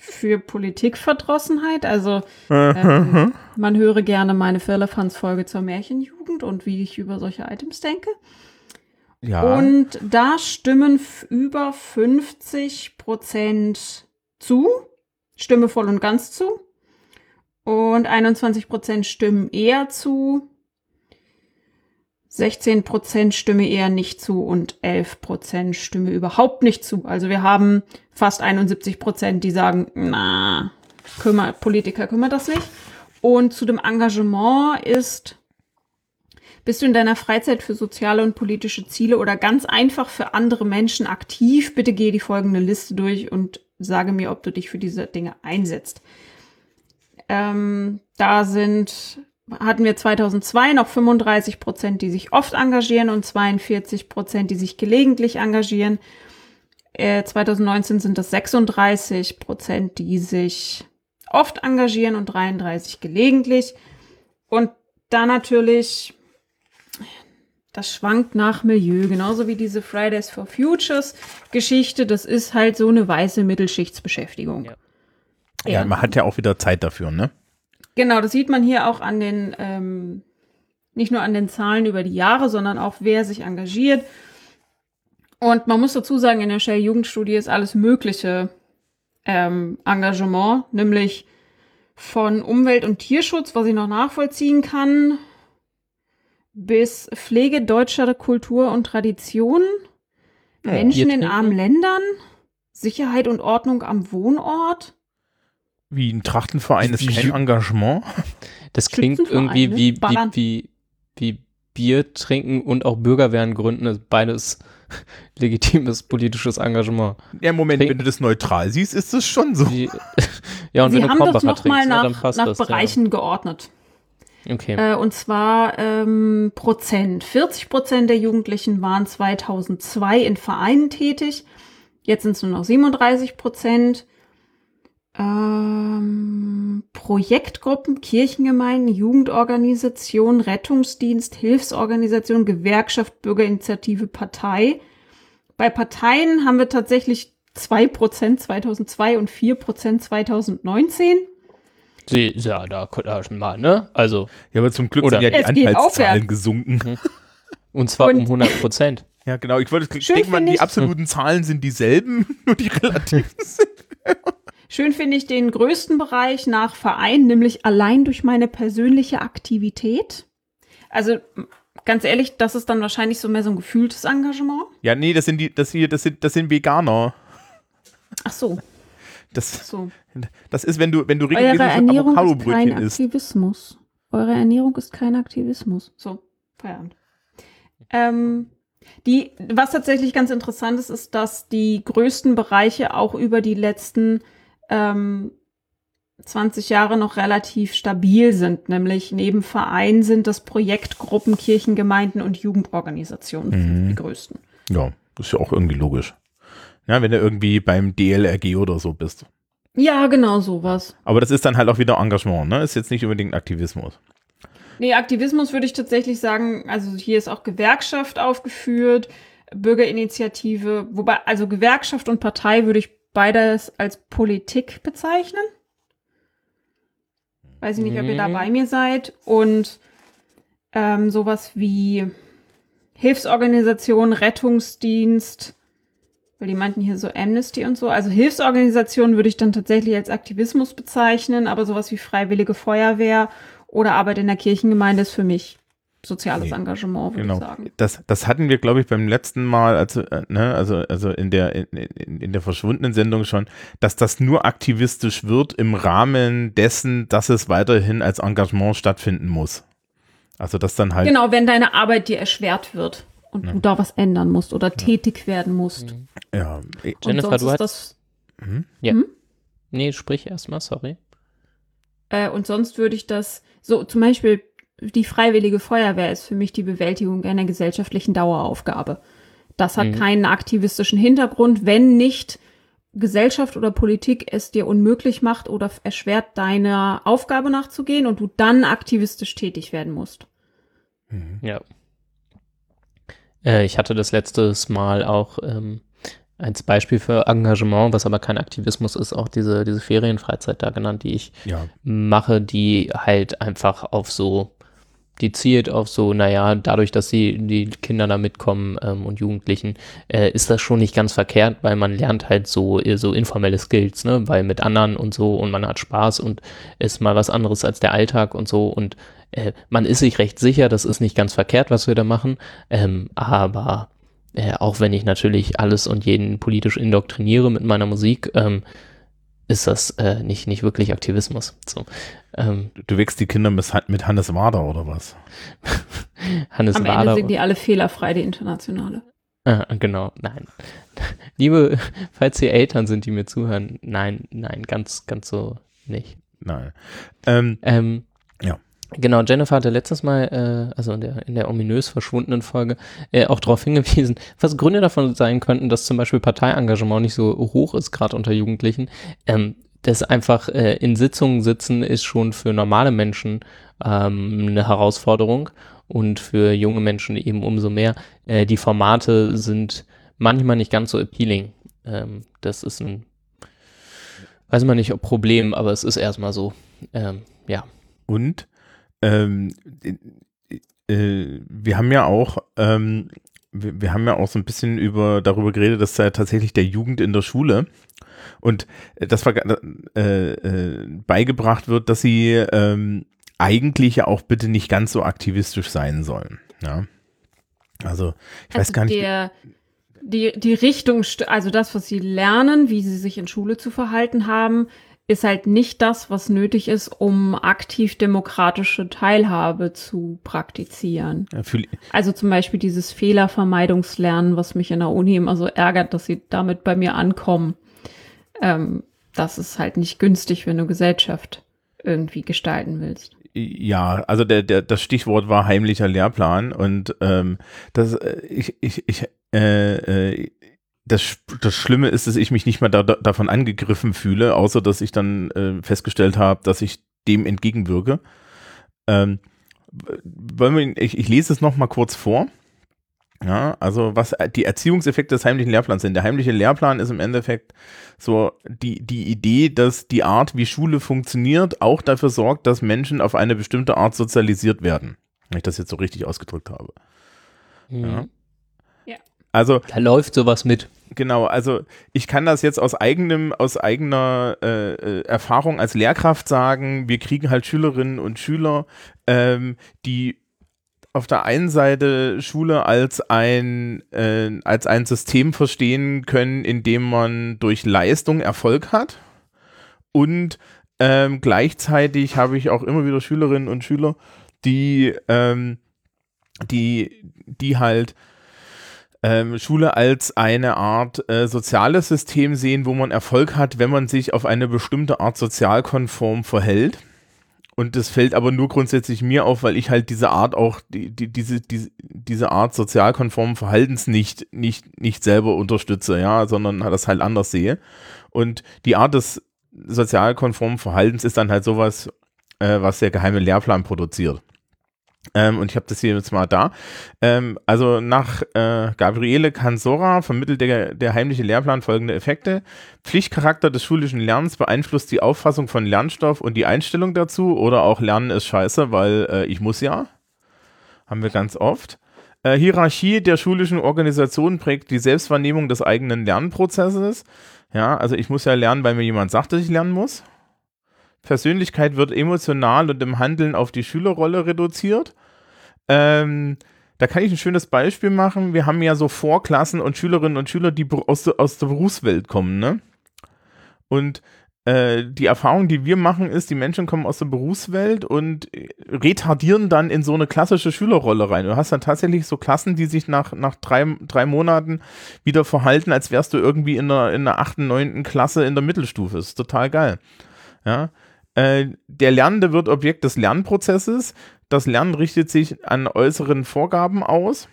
Speaker 3: für Politikverdrossenheit. Also ähm, man höre gerne meine Firlefanz-Folge zur Märchenjugend und wie ich über solche Items denke.
Speaker 1: Ja.
Speaker 3: Und da stimmen über 50 Prozent zu, Stimme voll und ganz zu. Und 21 Prozent stimmen eher zu. 16 Prozent stimme eher nicht zu und 11 Prozent stimme überhaupt nicht zu. Also wir haben fast 71 Prozent, die sagen, na, kümmer, Politiker kümmert das nicht. Und zu dem Engagement ist bist du in deiner Freizeit für soziale und politische Ziele oder ganz einfach für andere Menschen aktiv? Bitte gehe die folgende Liste durch und sage mir, ob du dich für diese Dinge einsetzt. Ähm, da sind, hatten wir 2002 noch 35 Prozent, die sich oft engagieren und 42 Prozent, die sich gelegentlich engagieren. Äh, 2019 sind das 36 Prozent, die sich oft engagieren und 33 gelegentlich. Und da natürlich das schwankt nach Milieu, genauso wie diese Fridays for Futures Geschichte. Das ist halt so eine weiße Mittelschichtsbeschäftigung.
Speaker 2: Ja.
Speaker 1: ja, man hat ja auch wieder Zeit dafür, ne?
Speaker 3: Genau, das sieht man hier auch an den, ähm, nicht nur an den Zahlen über die Jahre, sondern auch wer sich engagiert. Und man muss dazu sagen, in der Shell Jugendstudie ist alles mögliche ähm, Engagement, nämlich von Umwelt- und Tierschutz, was ich noch nachvollziehen kann, bis Pflege deutscher Kultur und Tradition, Menschen in armen Ländern, Sicherheit und Ordnung am Wohnort.
Speaker 1: Wie ein Trachtenverein ist kein Engagement.
Speaker 2: Das klingt irgendwie wie, wie,
Speaker 3: Ballern.
Speaker 2: wie, wie Bier trinken und auch Bürgerwehren gründen, ist beides legitimes politisches Engagement.
Speaker 1: Ja, Moment,
Speaker 2: Trink-
Speaker 1: wenn du das neutral siehst, ist das schon so.
Speaker 2: Die, ja, und
Speaker 3: Sie
Speaker 2: wenn du
Speaker 3: haben das
Speaker 2: Krombacher
Speaker 3: noch mal
Speaker 2: trinkst, ne, dann
Speaker 3: nach,
Speaker 2: passt
Speaker 3: nach
Speaker 2: das.
Speaker 3: Bereichen geordnet.
Speaker 2: Ja. Okay.
Speaker 3: Äh, und zwar ähm, Prozent. 40 Prozent der Jugendlichen waren 2002 in Vereinen tätig. Jetzt sind es nur noch 37 Prozent. Ähm, Projektgruppen, Kirchengemeinden, Jugendorganisation, Rettungsdienst, Hilfsorganisation, Gewerkschaft, Bürgerinitiative, Partei. Bei Parteien haben wir tatsächlich 2% 2002 und 4% 2019.
Speaker 2: Sie, ja, da da schon mal, ne? Also,
Speaker 1: Ja, aber zum Glück
Speaker 2: Oder-
Speaker 1: sind ja die Anteilszahlen gesunken.
Speaker 2: und zwar um
Speaker 3: Und-
Speaker 2: 100 Prozent.
Speaker 1: Ja, genau. Ich wollte, ich denke mal, die
Speaker 3: ich-
Speaker 1: absoluten Zahlen sind dieselben, nur die relativen sind.
Speaker 3: Schön finde ich den größten Bereich nach Verein, nämlich allein durch meine persönliche Aktivität. Also ganz ehrlich, das ist dann wahrscheinlich so mehr so ein gefühltes Engagement.
Speaker 1: Ja, nee, das sind die, das hier, das sind, das sind Veganer.
Speaker 3: Ach so,
Speaker 1: Das,
Speaker 3: so.
Speaker 1: das ist, wenn du, wenn du
Speaker 3: Eure
Speaker 1: regelmäßig
Speaker 3: Ernährung ist kein
Speaker 1: isst.
Speaker 3: Aktivismus. Eure Ernährung ist kein Aktivismus. So, Feierabend. Ähm, die, was tatsächlich ganz interessant ist, ist, dass die größten Bereiche auch über die letzten ähm, 20 Jahre noch relativ stabil sind. Nämlich neben Vereinen sind das Projektgruppen, Kirchengemeinden und Jugendorganisationen
Speaker 1: Mhm.
Speaker 3: die größten.
Speaker 1: Ja, das ist ja auch irgendwie logisch. Ja, wenn du irgendwie beim DLRG oder so bist.
Speaker 3: Ja, genau sowas.
Speaker 1: Aber das ist dann halt auch wieder Engagement, ne? Ist jetzt nicht unbedingt Aktivismus.
Speaker 3: Nee, Aktivismus würde ich tatsächlich sagen, also hier ist auch Gewerkschaft aufgeführt, Bürgerinitiative, wobei, also Gewerkschaft und Partei würde ich beides als Politik bezeichnen. Weiß ich nicht, ob ihr da bei mir seid. Und ähm, sowas wie Hilfsorganisation, Rettungsdienst, weil die meinten hier so Amnesty und so. Also Hilfsorganisationen würde ich dann tatsächlich als Aktivismus bezeichnen, aber sowas wie Freiwillige Feuerwehr oder Arbeit in der Kirchengemeinde ist für mich soziales
Speaker 1: Nee,
Speaker 3: Engagement, würde
Speaker 1: Genau.
Speaker 3: ich sagen.
Speaker 1: Das, das hatten wir, glaube ich, beim letzten Mal, also, äh, ne, also, also in der, in, in, in der verschwundenen Sendung schon, dass das nur aktivistisch wird im Rahmen dessen, dass es weiterhin als Engagement stattfinden muss. Also, dass dann halt.
Speaker 3: Genau, wenn deine Arbeit dir erschwert wird und
Speaker 1: Ja.
Speaker 3: du da was ändern musst oder tätig werden musst.
Speaker 1: Ja, eh,
Speaker 3: Und
Speaker 2: Jennifer,
Speaker 3: sonst
Speaker 2: du
Speaker 3: ist
Speaker 2: hast.
Speaker 3: das,
Speaker 1: mhm.
Speaker 2: Nee, sprich erstmal, sorry.
Speaker 3: äh, und sonst würde ich das, so zum Beispiel die Freiwillige Feuerwehr ist für mich die Bewältigung einer gesellschaftlichen Daueraufgabe. Das hat
Speaker 2: Mhm.
Speaker 3: keinen aktivistischen Hintergrund, wenn nicht Gesellschaft oder Politik es dir unmöglich macht oder erschwert, deiner Aufgabe nachzugehen und du dann aktivistisch tätig werden musst.
Speaker 1: Mhm.
Speaker 2: Ja. Äh, ich hatte das letztes Mal auch ähm, als Beispiel für Engagement, was aber kein Aktivismus ist, auch diese, diese Ferienfreizeit da genannt, die ich
Speaker 1: ja,
Speaker 2: mache, die halt einfach auf so, die zielt auf so, naja, dadurch, dass die, die Kinder da mitkommen ähm, und Jugendlichen, äh, ist das schon nicht ganz verkehrt, weil man lernt halt so, äh, so informelle Skills, ne, weil mit anderen und so und man hat Spaß und ist mal was anderes als der Alltag und so. Und äh, man ist sich recht sicher, das ist nicht ganz verkehrt, was wir da machen, ähm, aber äh, auch wenn ich natürlich alles und jeden politisch indoktriniere mit meiner Musik, ähm, ist das äh, nicht, nicht wirklich Aktivismus. So. Ähm,
Speaker 1: du wächst die Kinder mit, mit Hannes Wader oder was?
Speaker 2: Hannes
Speaker 3: Am Ende
Speaker 2: Wader.
Speaker 3: sind die alle fehlerfrei, die Internationale.
Speaker 2: Ah, genau, nein. Liebe, falls die Eltern sind, die mir zuhören, nein, nein, ganz, ganz so nicht.
Speaker 1: Nein. Ähm,
Speaker 2: Ähm,
Speaker 1: Ja.
Speaker 2: Genau, Jennifer hatte letztes Mal, äh, also in der, in der ominös verschwundenen Folge, äh, auch darauf hingewiesen, was Gründe davon sein könnten, dass zum Beispiel Parteiengagement nicht so hoch ist, gerade unter Jugendlichen. Ähm, das einfach äh, in Sitzungen sitzen ist schon für normale Menschen ähm, eine Herausforderung und für junge Menschen eben umso mehr. Äh, die Formate sind manchmal nicht ganz so appealing. Ähm, das ist ein, weiß man nicht, ob Problem, aber es ist erstmal so. Ähm, ja.
Speaker 1: Und ähm, äh, wir haben ja auch, ähm, wir, wir haben ja auch so ein bisschen über darüber geredet, dass ja tatsächlich der Jugend in der Schule und äh, das war äh, äh, beigebracht wird, dass sie ähm, eigentlich ja auch bitte nicht ganz so aktivistisch sein sollen. Ja. Also ich weiß
Speaker 3: also
Speaker 1: gar nicht.
Speaker 3: Der, die, die Richtung, also das, was sie lernen, wie sie sich in Schule zu verhalten haben, ist halt nicht das, was nötig ist, um aktiv demokratische Teilhabe zu praktizieren.
Speaker 1: Ja,
Speaker 3: Also zum Beispiel dieses Fehlervermeidungslernen, was mich in der Uni immer so ärgert, dass sie damit bei mir ankommen. Ähm, das ist halt nicht günstig, wenn du Gesellschaft irgendwie gestalten willst.
Speaker 1: Ja, also der, der, das Stichwort war heimlicher Lehrplan und ähm, das, äh, ich, ich, ich, äh, äh, das, das Schlimme ist, dass ich mich nicht mehr da, da, davon angegriffen fühle, außer dass ich dann äh, festgestellt habe, dass ich dem entgegenwirke. Ähm, wollen wir, ich, ich lese es noch mal kurz vor. Ja, also was die Erziehungseffekte des heimlichen Lehrplans sind. Der heimliche Lehrplan ist im Endeffekt so die, die Idee, dass die Art, wie Schule funktioniert, auch dafür sorgt, dass Menschen auf eine bestimmte Art sozialisiert werden. Wenn ich das jetzt so richtig ausgedrückt habe.
Speaker 2: Mhm.
Speaker 1: Ja. Also
Speaker 2: Da läuft sowas mit.
Speaker 1: Genau, also ich kann das jetzt aus eigenem, aus eigener äh, äh, Erfahrung als Lehrkraft sagen. Wir kriegen halt Schülerinnen und Schüler, ähm, die auf der einen Seite Schule als ein, äh, als ein System verstehen können, in dem man durch Leistung Erfolg hat. Und ähm, gleichzeitig habe ich auch immer wieder Schülerinnen und Schüler, die, ähm, die, die halt ähm, Schule als eine Art äh, soziales System sehen, wo man Erfolg hat, wenn man sich auf eine bestimmte Art sozialkonform verhält. Und das fällt aber nur grundsätzlich mir auf, weil ich halt diese Art auch, die, die, diese, diese, diese Art sozialkonformen Verhaltens nicht, nicht, nicht selber unterstütze, ja, sondern das halt anders sehe. Und die Art des sozialkonformen Verhaltens ist dann halt sowas, äh, was der geheime Lehrplan produziert. Ähm, und ich habe das hier jetzt mal da. Ähm, also nach äh, Gabriele Cansora vermittelt der, der heimliche Lehrplan folgende Effekte. Pflichtcharakter des schulischen Lernens beeinflusst die Auffassung von Lernstoff und die Einstellung dazu oder auch Lernen ist scheiße, weil äh, ich muss ja. Haben wir ganz oft. Äh, Hierarchie der schulischen Organisation prägt die Selbstwahrnehmung des eigenen Lernprozesses. Ja, also ich muss ja lernen, weil mir jemand sagt, dass ich lernen muss. Persönlichkeit wird emotional und im Handeln auf die Schülerrolle reduziert. Ähm, da kann ich ein schönes Beispiel machen. Wir haben ja so Vorklassen und Schülerinnen und Schüler, die aus, der- aus der Berufswelt kommen, ne? Und äh, die Erfahrung, die wir machen, ist, die Menschen kommen aus der Berufswelt und äh, retardieren dann in so eine klassische Schülerrolle rein. Du hast dann tatsächlich so Klassen, die sich nach, nach drei, drei Monaten wieder verhalten, als wärst du irgendwie in der, in der achten, neunten Klasse in der Mittelstufe. ist total geil. Ja. Äh, der Lernende wird Objekt des Lernprozesses. Das Lernen richtet sich an äußeren Vorgaben aus.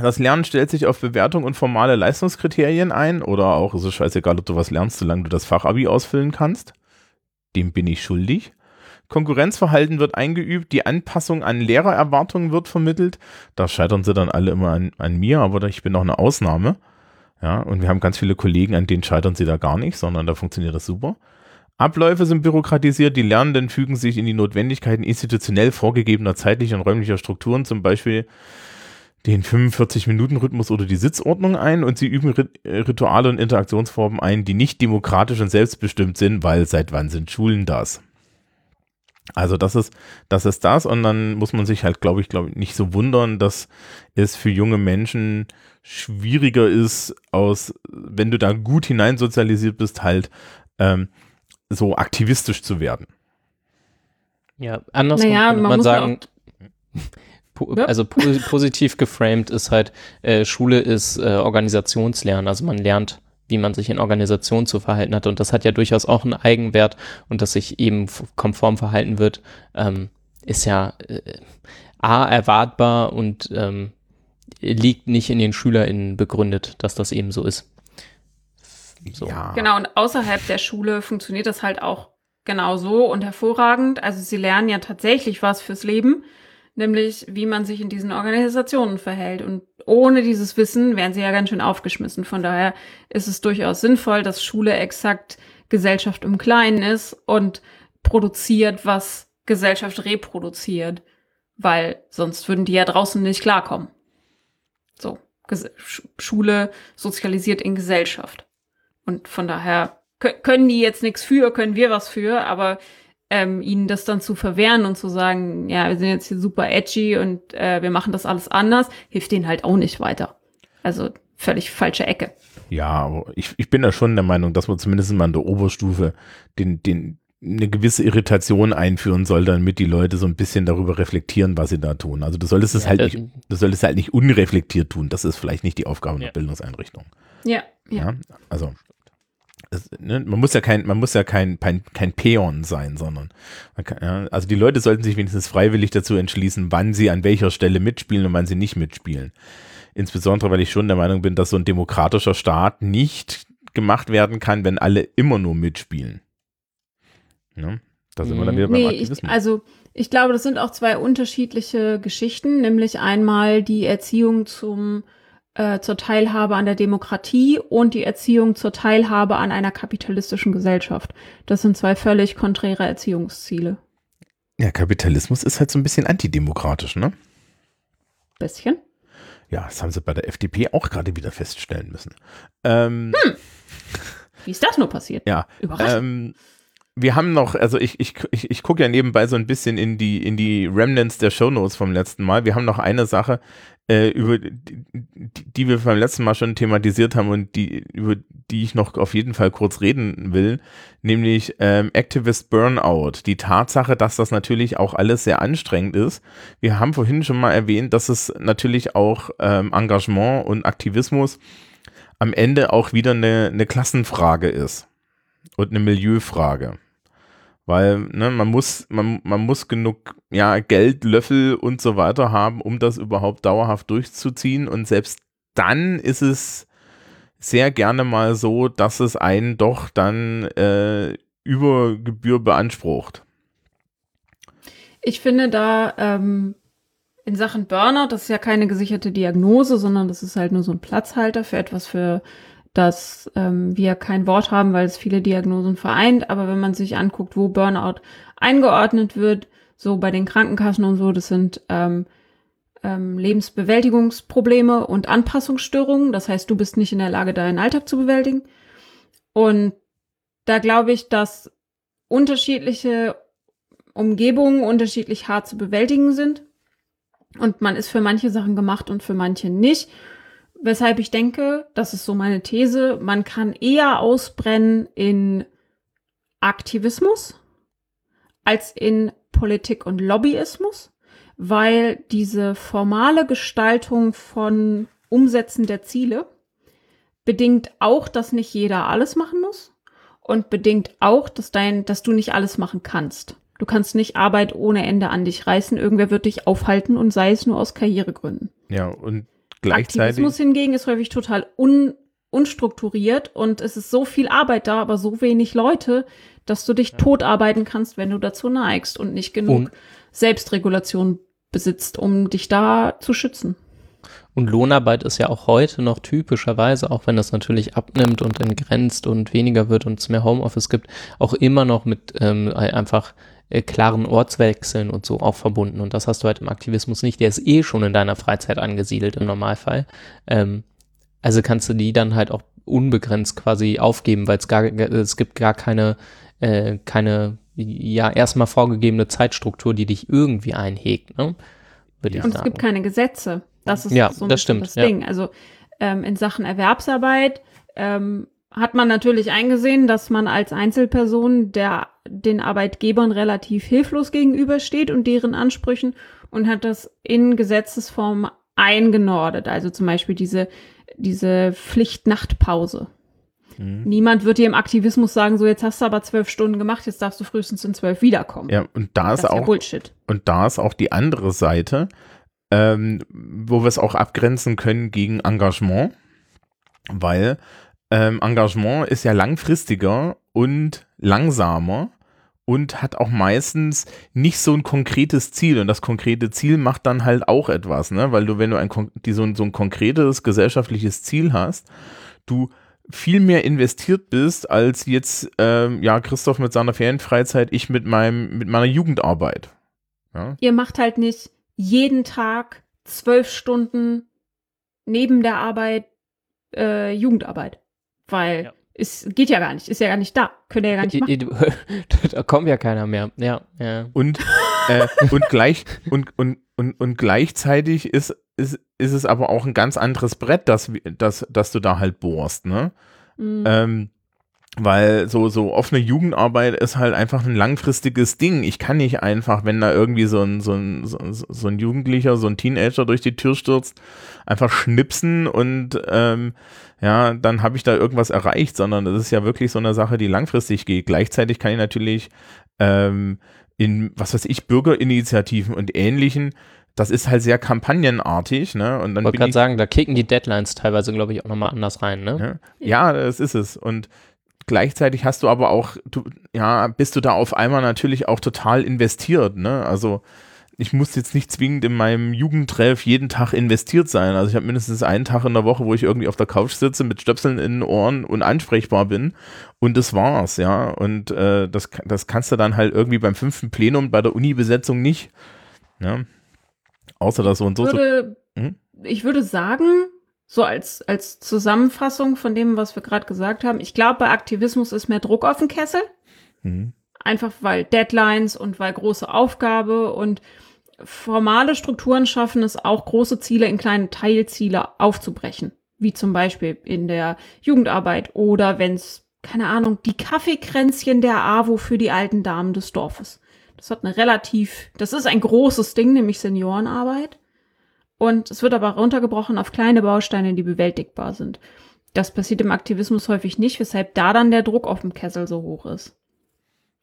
Speaker 1: Das Lernen stellt sich auf Bewertung und formale Leistungskriterien ein. Oder auch, ist es scheißegal, ob du was lernst, solange du das Fachabi ausfüllen kannst. Dem bin ich schuldig. Konkurrenzverhalten wird eingeübt, die Anpassung an Lehrererwartungen wird vermittelt. Da scheitern sie dann alle immer an, an mir, aber ich bin noch eine Ausnahme. Ja, und wir haben ganz viele Kollegen, an denen scheitern sie da gar nicht, sondern da funktioniert das super. Abläufe sind bürokratisiert, die Lernenden fügen sich in die Notwendigkeiten institutionell vorgegebener zeitlicher und räumlicher Strukturen, zum Beispiel den 45-Minuten-Rhythmus oder die Sitzordnung ein und sie üben äh, Rituale und Interaktionsformen ein, die nicht demokratisch und selbstbestimmt sind, weil seit wann sind Schulen das? Also das ist, das ist das und dann muss man sich halt, glaube ich, glaube ich, nicht so wundern, dass es für junge Menschen schwieriger ist, aus, wenn du da gut hineinsozialisiert bist, halt ähm, so aktivistisch zu werden.
Speaker 2: Ja, andersrum
Speaker 3: Naja,
Speaker 2: könnte
Speaker 3: man
Speaker 2: man sagen, po
Speaker 3: Ja.
Speaker 2: also po positiv geframed ist halt, äh, Schule ist äh, Organisationslernen, also man lernt, wie man sich in Organisation zu verhalten hat und das hat ja durchaus auch einen Eigenwert und dass sich eben konform verhalten wird, ähm, ist ja äh, A, erwartbar und ähm, liegt nicht in den SchülerInnen begründet, dass das eben so ist. So.
Speaker 1: Ja.
Speaker 3: Genau, und außerhalb der Schule funktioniert das halt auch genau so und hervorragend. Also sie lernen ja tatsächlich was fürs Leben, nämlich wie man sich in diesen Organisationen verhält. Und ohne dieses Wissen wären sie ja ganz schön aufgeschmissen. Von daher ist es durchaus sinnvoll, dass Schule exakt Gesellschaft im Kleinen ist und produziert, was Gesellschaft reproduziert. Weil sonst würden die ja draußen nicht klarkommen. So, Ges Sch- Schule sozialisiert in Gesellschaft. Und von daher kö- können die jetzt nichts für, können wir was für, aber ähm, ihnen das dann zu verwehren und zu sagen, ja, wir sind jetzt hier super edgy und äh, wir machen das alles anders, hilft denen halt auch nicht weiter. Also völlig falsche Ecke.
Speaker 1: Ja, aber ich, ich bin da schon der Meinung, dass man zumindest mal in der Oberstufe den, den, eine gewisse Irritation einführen soll, damit die Leute so ein bisschen darüber reflektieren, was sie da tun. Also du solltest es
Speaker 2: Ja,
Speaker 1: halt nicht, du solltest halt nicht unreflektiert tun. Das ist vielleicht nicht die Aufgabe
Speaker 2: Ja.
Speaker 1: einer Bildungseinrichtung.
Speaker 3: Ja, ja.
Speaker 1: Ja, also ne, man muss ja kein, man muss ja kein, kein, kein Peon sein, sondern kann, ja, also die Leute sollten sich wenigstens freiwillig dazu entschließen, wann sie an welcher Stelle mitspielen und wann sie nicht mitspielen. Insbesondere, weil ich schon der Meinung bin, dass so ein demokratischer Staat nicht gemacht werden kann, wenn alle immer nur mitspielen. Ne? Da sind wir dann wieder beim
Speaker 3: Nee,
Speaker 1: Aktivismus.
Speaker 3: ich, also ich glaube, das sind auch zwei unterschiedliche Geschichten, nämlich einmal die Erziehung zum äh, zur Teilhabe an der Demokratie und die Erziehung zur Teilhabe an einer kapitalistischen Gesellschaft. Das sind zwei völlig konträre Erziehungsziele.
Speaker 1: ja, Kapitalismus ist halt so ein bisschen antidemokratisch, ne?
Speaker 3: Bisschen.
Speaker 1: Ja, das haben sie bei der FDP auch gerade wieder feststellen müssen. Ähm,
Speaker 3: Wie ist das nur passiert?
Speaker 1: Ja.
Speaker 3: Überraschend.
Speaker 1: Ähm, wir haben noch, also ich, ich, ich, ich gucke ja nebenbei so ein bisschen in die, in die Remnants der Shownotes vom letzten Mal. Wir haben noch eine Sache, äh, über die, die wir beim letzten Mal schon thematisiert haben und die, über die ich noch auf jeden Fall kurz reden will, nämlich ähm, Activist Burnout. Die Tatsache, dass das natürlich auch alles sehr anstrengend ist. Wir haben vorhin schon mal erwähnt, dass es natürlich auch ähm, Engagement und Aktivismus am Ende auch wieder eine, eine Klassenfrage ist und eine Milieufrage. Weil ne, man muss, man, man muss genug ja, Geld, Löffel und so weiter haben, um das überhaupt dauerhaft durchzuziehen. Und selbst dann ist es sehr gerne mal so, dass es einen doch dann äh, über Gebühr beansprucht.
Speaker 3: Ich finde da ähm, in Sachen Burnout, das ist ja keine gesicherte Diagnose, sondern das ist halt nur so ein Platzhalter für etwas, für das ähm, wir kein Wort haben, weil es viele Diagnosen vereint. Aber wenn man sich anguckt, wo Burnout eingeordnet wird, so bei den Krankenkassen und so, das sind ähm, ähm, Lebensbewältigungsprobleme und Anpassungsstörungen. Das heißt, du bist nicht in der Lage, deinen Alltag zu bewältigen. Und da glaube ich, dass unterschiedliche Umgebungen unterschiedlich hart zu bewältigen sind. Und man ist für manche Sachen gemacht und für manche nicht. Weshalb ich denke, das ist so meine These, man kann eher ausbrennen in Aktivismus als in Politik und Lobbyismus, weil diese formale Gestaltung von Umsetzen der Ziele bedingt auch, dass nicht jeder alles machen muss und bedingt auch, dass dein, dass du nicht alles machen kannst. Du kannst nicht Arbeit ohne Ende an dich reißen. Irgendwer wird dich aufhalten und sei es nur aus Karrieregründen.
Speaker 1: Ja, und gleichzeitig.
Speaker 3: Aktivismus hingegen ist häufig total un, unstrukturiert und es ist so viel Arbeit da, aber so wenig Leute, dass du dich totarbeiten kannst, wenn du dazu neigst und nicht genug
Speaker 2: Und-
Speaker 3: Selbstregulation besitzt, um dich da zu schützen.
Speaker 2: Und Lohnarbeit ist ja auch heute noch typischerweise, auch wenn das natürlich abnimmt und entgrenzt und weniger wird und es mehr Homeoffice gibt, auch immer noch mit ähm, einfach äh, klaren Ortswechseln und so auch verbunden. Und das hast du halt im Aktivismus nicht. Der ist eh schon in deiner Freizeit angesiedelt im Normalfall. Ähm, also kannst du die dann halt auch unbegrenzt quasi aufgeben, weil es gar, es gibt gar keine, äh, keine, ja, erstmal vorgegebene Zeitstruktur, die dich irgendwie einhegt, ne? Würde ich
Speaker 3: Und es gibt keine Gesetze. Das ist
Speaker 2: Ja,
Speaker 3: so ein
Speaker 2: das stimmt,
Speaker 3: das
Speaker 2: ja.
Speaker 3: Ding. Also ähm, in Sachen Erwerbsarbeit ähm, hat man natürlich eingesehen, dass man als Einzelperson der den Arbeitgebern relativ hilflos gegenübersteht und deren Ansprüchen und hat das in Gesetzesform eingenordet. Also zum Beispiel diese diese Pflicht-Nachtpause.
Speaker 1: Mhm.
Speaker 3: Niemand wird dir im Aktivismus sagen, so jetzt hast du aber zwölf Stunden gemacht, jetzt darfst du frühestens in zwölf wiederkommen.
Speaker 1: Ja, und da
Speaker 3: das
Speaker 1: ist
Speaker 3: ist ja
Speaker 1: auch,
Speaker 3: Bullshit.
Speaker 1: und da ist auch die andere Seite, ähm, wo wir es auch abgrenzen können gegen Engagement, weil ähm, Engagement ist ja langfristiger und langsamer und hat auch meistens nicht so ein konkretes Ziel und das konkrete Ziel macht dann halt auch etwas, ne? weil du, wenn du ein, die, so, ein, so ein konkretes gesellschaftliches Ziel hast, du viel mehr investiert bist als jetzt ähm, ja Christoph mit seiner Ferienfreizeit, ich mit meinem mit meiner Jugendarbeit. Ja?
Speaker 3: ihr macht halt nicht jeden Tag zwölf Stunden neben der Arbeit äh, Jugendarbeit. Weil
Speaker 2: Ja.
Speaker 3: Es geht ja gar nicht, ist ja gar nicht da. Könnt ihr ja gar nicht machen.
Speaker 2: Da kommt ja keiner mehr. Ja, ja.
Speaker 1: Und äh, und gleich und, und, und, und gleichzeitig ist, ist, ist es aber auch ein ganz anderes Brett, das, das, das du da halt bohrst, ne?
Speaker 3: Mhm.
Speaker 1: Ähm, weil so, so offene Jugendarbeit ist halt einfach ein langfristiges Ding. Ich kann nicht einfach, wenn da irgendwie so ein, so ein, so, ein Jugendlicher, so ein Teenager durch die Tür stürzt, einfach schnipsen und ähm, ja, dann habe ich da irgendwas erreicht, sondern das ist ja wirklich so eine Sache, die langfristig geht. Gleichzeitig kann ich natürlich ähm, in, was weiß ich, Bürgerinitiativen und ähnlichen das ist halt sehr kampagnenartig, ne? Und dann
Speaker 2: ich wollte gerade sagen, da kicken die Deadlines teilweise, glaube ich, auch nochmal anders rein, ne?
Speaker 1: Ja, ja, das ist es. Und gleichzeitig hast du aber auch, du, ja, bist du da auf einmal natürlich auch total investiert, ne? Also ich muss jetzt nicht zwingend in meinem Jugendtreff jeden Tag investiert sein. Also ich habe mindestens einen Tag in der Woche, wo ich irgendwie auf der Couch sitze mit Stöpseln in den Ohren und ansprechbar bin. Und das war's, ja. Und äh, das, das kannst du dann halt irgendwie beim fünften Plenum bei der Uni-Besetzung nicht. Ja. Außer das so und so.
Speaker 3: Würde, hm? Ich würde sagen, so als, als Zusammenfassung von dem, was wir gerade gesagt haben. Ich glaube, bei Aktivismus ist mehr Druck auf den Kessel. Mhm. Einfach weil Deadlines und weil große Aufgabe und formale Strukturen schaffen es auch, große Ziele in kleine Teilziele aufzubrechen. Wie zum Beispiel in der Jugendarbeit oder wenn es, keine Ahnung, die Kaffeekränzchen der AWO für die alten Damen des Dorfes. Das hat eine relativ, das ist ein großes Ding, nämlich Seniorenarbeit. Und es wird aber runtergebrochen auf kleine Bausteine, die bewältigbar sind. Das passiert im Aktivismus häufig nicht, weshalb da dann der Druck auf dem Kessel so hoch ist.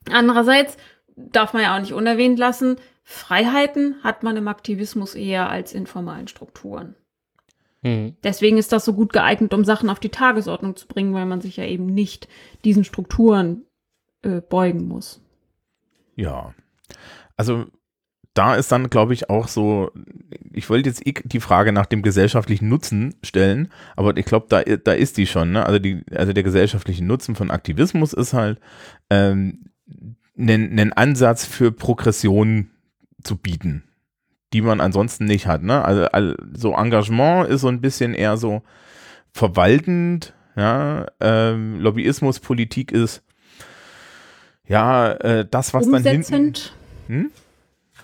Speaker 3: Andererseits darf man ja auch nicht unerwähnt lassen, Freiheiten hat man im Aktivismus eher als in formalen Strukturen. Mhm. Deswegen ist das so gut geeignet, um Sachen auf die Tagesordnung zu bringen, weil man sich ja eben nicht diesen Strukturen äh, beugen muss.
Speaker 1: Ja. Also da ist dann, glaube ich, auch so, ich wollte jetzt eh die Frage nach dem gesellschaftlichen Nutzen stellen, aber ich glaube, da, da ist die schon. Ne? Also, die, also der gesellschaftliche Nutzen von Aktivismus ist halt, ähm, einen, einen Ansatz für Progression zu bieten, die man ansonsten nicht hat. Ne? Also, also so Engagement ist so ein bisschen eher so verwaltend, ja, ähm, Lobbyismus, Politik ist ja äh, das, was
Speaker 3: Umsetzend.
Speaker 1: dann hinten. Hm?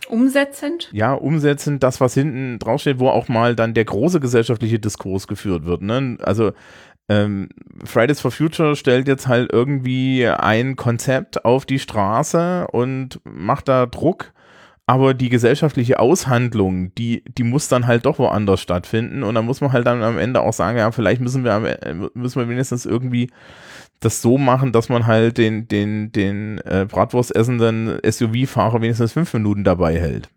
Speaker 3: Umsetzend?
Speaker 1: Ja, umsetzend, das, was hinten draufsteht, wo auch mal dann der große gesellschaftliche Diskurs geführt wird. Ne? Also ähm, Fridays for Future stellt jetzt halt irgendwie ein Konzept auf die Straße und macht da Druck, aber die gesellschaftliche Aushandlung, die, die muss dann halt doch woanders stattfinden und da muss man halt dann am Ende auch sagen, ja, vielleicht müssen wir, äh, müssen wir wenigstens irgendwie das so machen, dass man halt den, den, den äh, Bratwurst essenden SUV-Fahrer wenigstens fünf Minuten dabei hält.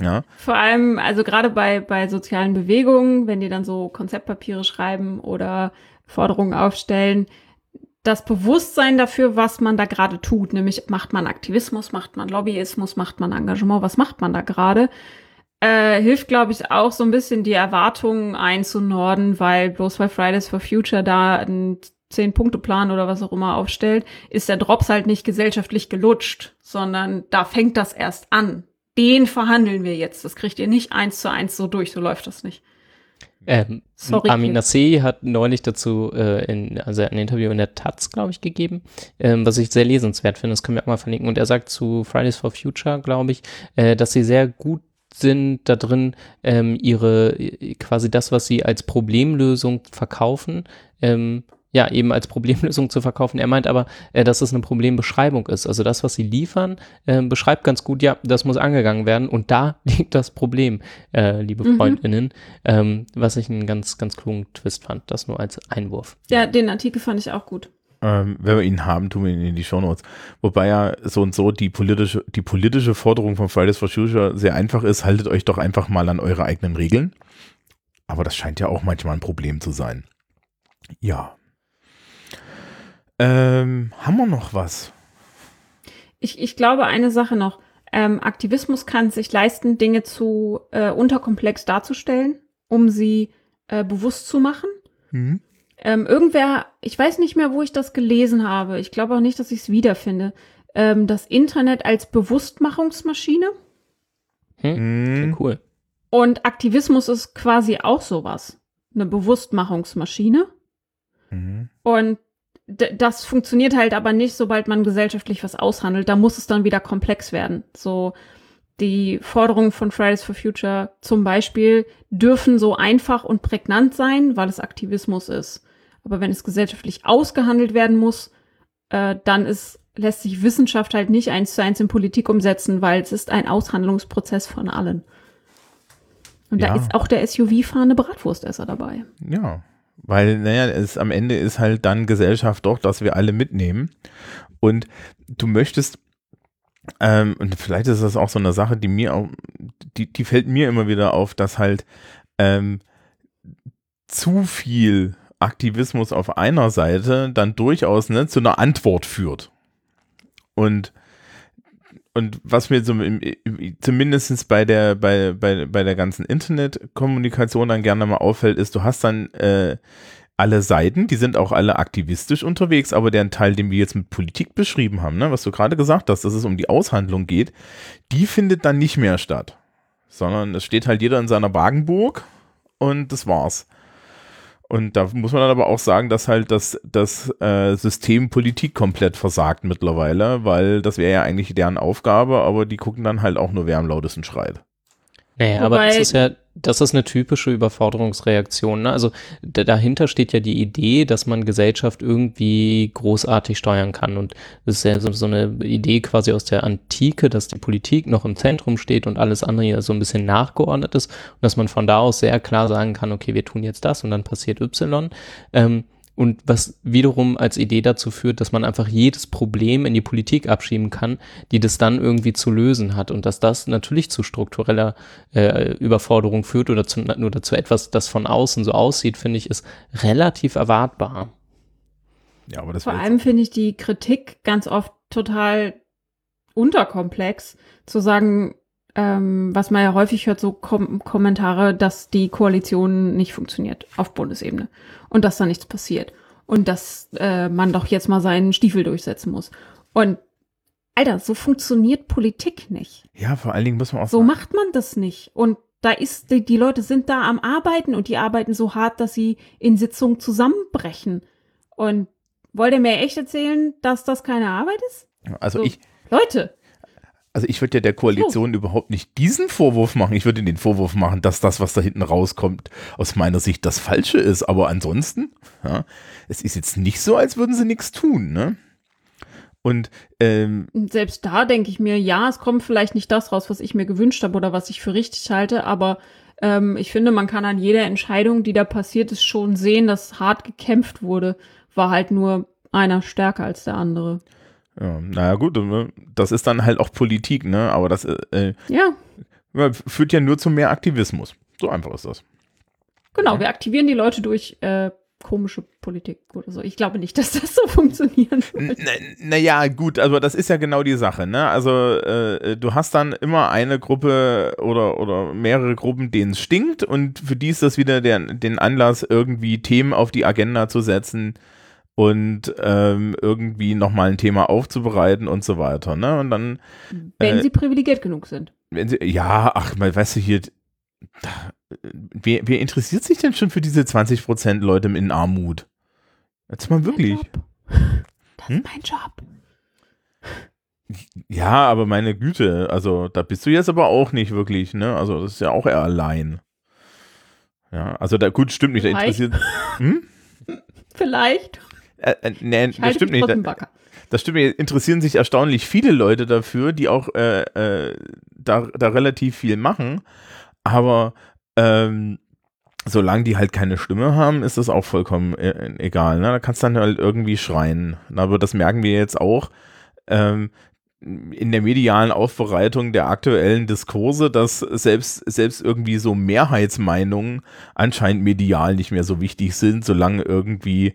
Speaker 1: Ja.
Speaker 3: Vor allem, also gerade bei, bei sozialen Bewegungen, wenn die dann so Konzeptpapiere schreiben oder Forderungen aufstellen, das Bewusstsein dafür, was man da gerade tut, nämlich macht man Aktivismus, macht man Lobbyismus, macht man Engagement, was macht man da gerade, äh, hilft, glaube ich, auch so ein bisschen die Erwartungen einzunorden, weil bloß weil Fridays for Future da ein Zehn-Punkte-Plan oder was auch immer aufstellt, ist der Drops halt nicht gesellschaftlich gelutscht, sondern da fängt das erst an. Den verhandeln wir jetzt. Das kriegt ihr nicht eins zu eins so durch, so läuft das nicht.
Speaker 2: Ähm, Sorry, Amina C. hat neulich dazu äh, in, also ein Interview in der Taz, glaube ich, gegeben, ähm, was ich sehr lesenswert finde. Das können wir auch mal verlinken. Und er sagt zu Fridays for Future, glaube ich, äh, dass sie sehr gut sind da drin, ähm, ihre quasi das, was sie als Problemlösung verkaufen, ähm, ja, eben als Problemlösung zu verkaufen. Er meint aber, äh, dass es eine Problembeschreibung ist. Also das, was sie liefern, äh, beschreibt ganz gut, ja, das muss angegangen werden und da liegt das Problem, äh, liebe mhm. Freundinnen, ähm, was ich einen ganz, ganz klugen Twist fand. Das nur als Einwurf.
Speaker 3: Ja, den Artikel fand ich auch gut.
Speaker 1: Ähm, wenn wir ihn haben, tun wir ihn in die Shownotes. Wobei ja so und so die politische, die politische Forderung von Fridays for Future sehr einfach ist, haltet euch doch einfach mal an eure eigenen Regeln. Aber das scheint ja auch manchmal ein Problem zu sein. Ja. Ähm, haben wir noch was?
Speaker 3: Ich, ich glaube, eine Sache noch. Ähm, Aktivismus kann sich leisten, Dinge zu äh, unterkomplex darzustellen, um sie äh, bewusst zu machen. Mhm. Ähm, irgendwer, ich weiß nicht mehr, wo ich das gelesen habe. Ich glaube auch nicht, dass ich es wiederfinde. Ähm, das Internet als Bewusstmachungsmaschine.
Speaker 2: Hm, mhm. cool.
Speaker 3: Und Aktivismus ist quasi auch sowas. Eine Bewusstmachungsmaschine. Mhm. Und das funktioniert halt aber nicht, sobald man gesellschaftlich was aushandelt. Da muss es dann wieder komplex werden. So die Forderungen von Fridays for Future zum Beispiel dürfen so einfach und prägnant sein, weil es Aktivismus ist. Aber wenn es gesellschaftlich ausgehandelt werden muss, äh, dann ist, lässt sich Wissenschaft halt nicht eins zu eins in Politik umsetzen, weil es ist ein Aushandlungsprozess von allen. Und
Speaker 1: Ja.
Speaker 3: da ist auch der SUV-fahrende Bratwurstesser dabei.
Speaker 1: Ja, weil, naja, es am Ende ist halt dann Gesellschaft doch, dass wir alle mitnehmen. Und du möchtest, ähm, und vielleicht ist das auch so eine Sache, die mir auch, die, die fällt mir immer wieder auf, dass halt ähm, zu viel Aktivismus auf einer Seite dann durchaus ne, zu einer Antwort führt. Und und was mir so zumindest bei der, bei, bei, bei der ganzen Internetkommunikation dann gerne mal auffällt, ist, du hast dann äh, alle Seiten, die sind auch alle aktivistisch unterwegs, aber der Teil, den wir jetzt mit Politik beschrieben haben, ne, was du gerade gesagt hast, dass es um die Aushandlung geht, die findet dann nicht mehr statt. Sondern es steht halt jeder in seiner Wagenburg und das war's. Und da muss man dann aber auch sagen, dass halt das, das äh, System Politik komplett versagt mittlerweile, weil das wäre ja eigentlich deren Aufgabe, aber die gucken dann halt auch nur, wer am lautesten schreit.
Speaker 2: Naja, aber
Speaker 3: Wobei-
Speaker 2: das ist ja, das ist eine typische Überforderungsreaktion. Ne? Also da, dahinter steht ja die Idee, dass man Gesellschaft irgendwie großartig steuern kann. Und das ist ja so, so eine Idee quasi aus der Antike, dass die Politik noch im Zentrum steht und alles andere ja so ein bisschen nachgeordnet ist. Und dass man von da aus sehr klar sagen kann, okay, wir tun jetzt das und dann passiert Y. Ähm, und was wiederum als Idee dazu führt, dass man einfach jedes Problem in die Politik abschieben kann, die das dann irgendwie zu lösen hat. Und dass das natürlich zu struktureller äh, Überforderung führt oder zu, oder zu etwas, das von außen so aussieht, finde ich, ist relativ erwartbar.
Speaker 1: Ja, aber das
Speaker 3: Vor allem finde ich die Kritik ganz oft total unterkomplex, zu sagen, ähm, was man ja häufig hört, so Kom Kommentare, dass die Koalition nicht funktioniert auf Bundesebene und dass da nichts passiert und dass äh, man doch jetzt mal seinen Stiefel durchsetzen muss. Und Alter, so funktioniert Politik nicht.
Speaker 1: ja, vor allen Dingen muss man auch
Speaker 3: So
Speaker 1: sagen,
Speaker 3: macht man das nicht. Und da ist, die, die Leute sind da am Arbeiten und die arbeiten so hart, dass sie in Sitzungen zusammenbrechen. Und wollt ihr mir echt erzählen, dass das keine Arbeit ist?
Speaker 1: also
Speaker 3: so.
Speaker 1: ich,
Speaker 3: Leute,
Speaker 1: Also ich würde ja der Koalition überhaupt nicht diesen Vorwurf machen. Ich würde den Vorwurf machen, dass das, was da hinten rauskommt, aus meiner Sicht das Falsche ist. Aber ansonsten, ja, es ist jetzt nicht so, als würden sie nichts tun, ne? Und ähm,
Speaker 3: selbst da denke ich mir, ja, es kommt vielleicht nicht das raus, was ich mir gewünscht habe oder was ich für richtig halte, aber ähm, ich finde, man kann an jeder Entscheidung, die da passiert ist, schon sehen, dass hart gekämpft wurde. War halt nur einer stärker als der andere.
Speaker 1: Ja, naja gut, ne, das ist dann halt auch Politik, ne? Aber das äh,
Speaker 3: Ja,
Speaker 1: äh, führt ja nur zu mehr Aktivismus. So einfach ist das.
Speaker 3: genau. Wir aktivieren die Leute durch äh, komische Politik oder so. Ich glaube nicht, dass das so funktionieren wird.
Speaker 1: Naja, gut, also das ist ja genau die Sache, ne? Also äh, du hast dann immer eine Gruppe oder, oder mehrere Gruppen, denen es stinkt und für die ist das wieder der, den Anlass, irgendwie Themen auf die Agenda zu setzen und ähm, irgendwie nochmal ein Thema aufzubereiten und so weiter, ne? Und dann,
Speaker 3: Wenn
Speaker 1: Äh,
Speaker 3: sie privilegiert genug sind.
Speaker 1: wenn sie, ja, ach, mal, weißt du, hier, wer, wer interessiert sich denn schon für diese 20% Leute in Armut? Jetzt mal wirklich.
Speaker 3: Job. Das
Speaker 1: Hm?
Speaker 3: ist mein Job.
Speaker 1: Ja, aber meine Güte, also da bist du jetzt aber auch nicht wirklich, ne? Also das ist ja auch eher allein. Ja, also da gut, stimmt nicht, da interessiert. Hm?
Speaker 3: Vielleicht.
Speaker 1: Äh, äh, nee,
Speaker 3: Ich
Speaker 1: das stimmt nicht. das stimmt nicht. Interessieren sich erstaunlich viele Leute dafür, die auch äh, äh, da, da relativ viel machen. Aber ähm, solange die halt keine Stimme haben, ist das auch vollkommen äh, egal. Ne? Da kannst du dann halt irgendwie schreien. Aber das merken wir jetzt auch. Ähm, in der medialen Aufbereitung der aktuellen Diskurse, dass selbst, selbst irgendwie so Mehrheitsmeinungen anscheinend medial nicht mehr so wichtig sind, solange irgendwie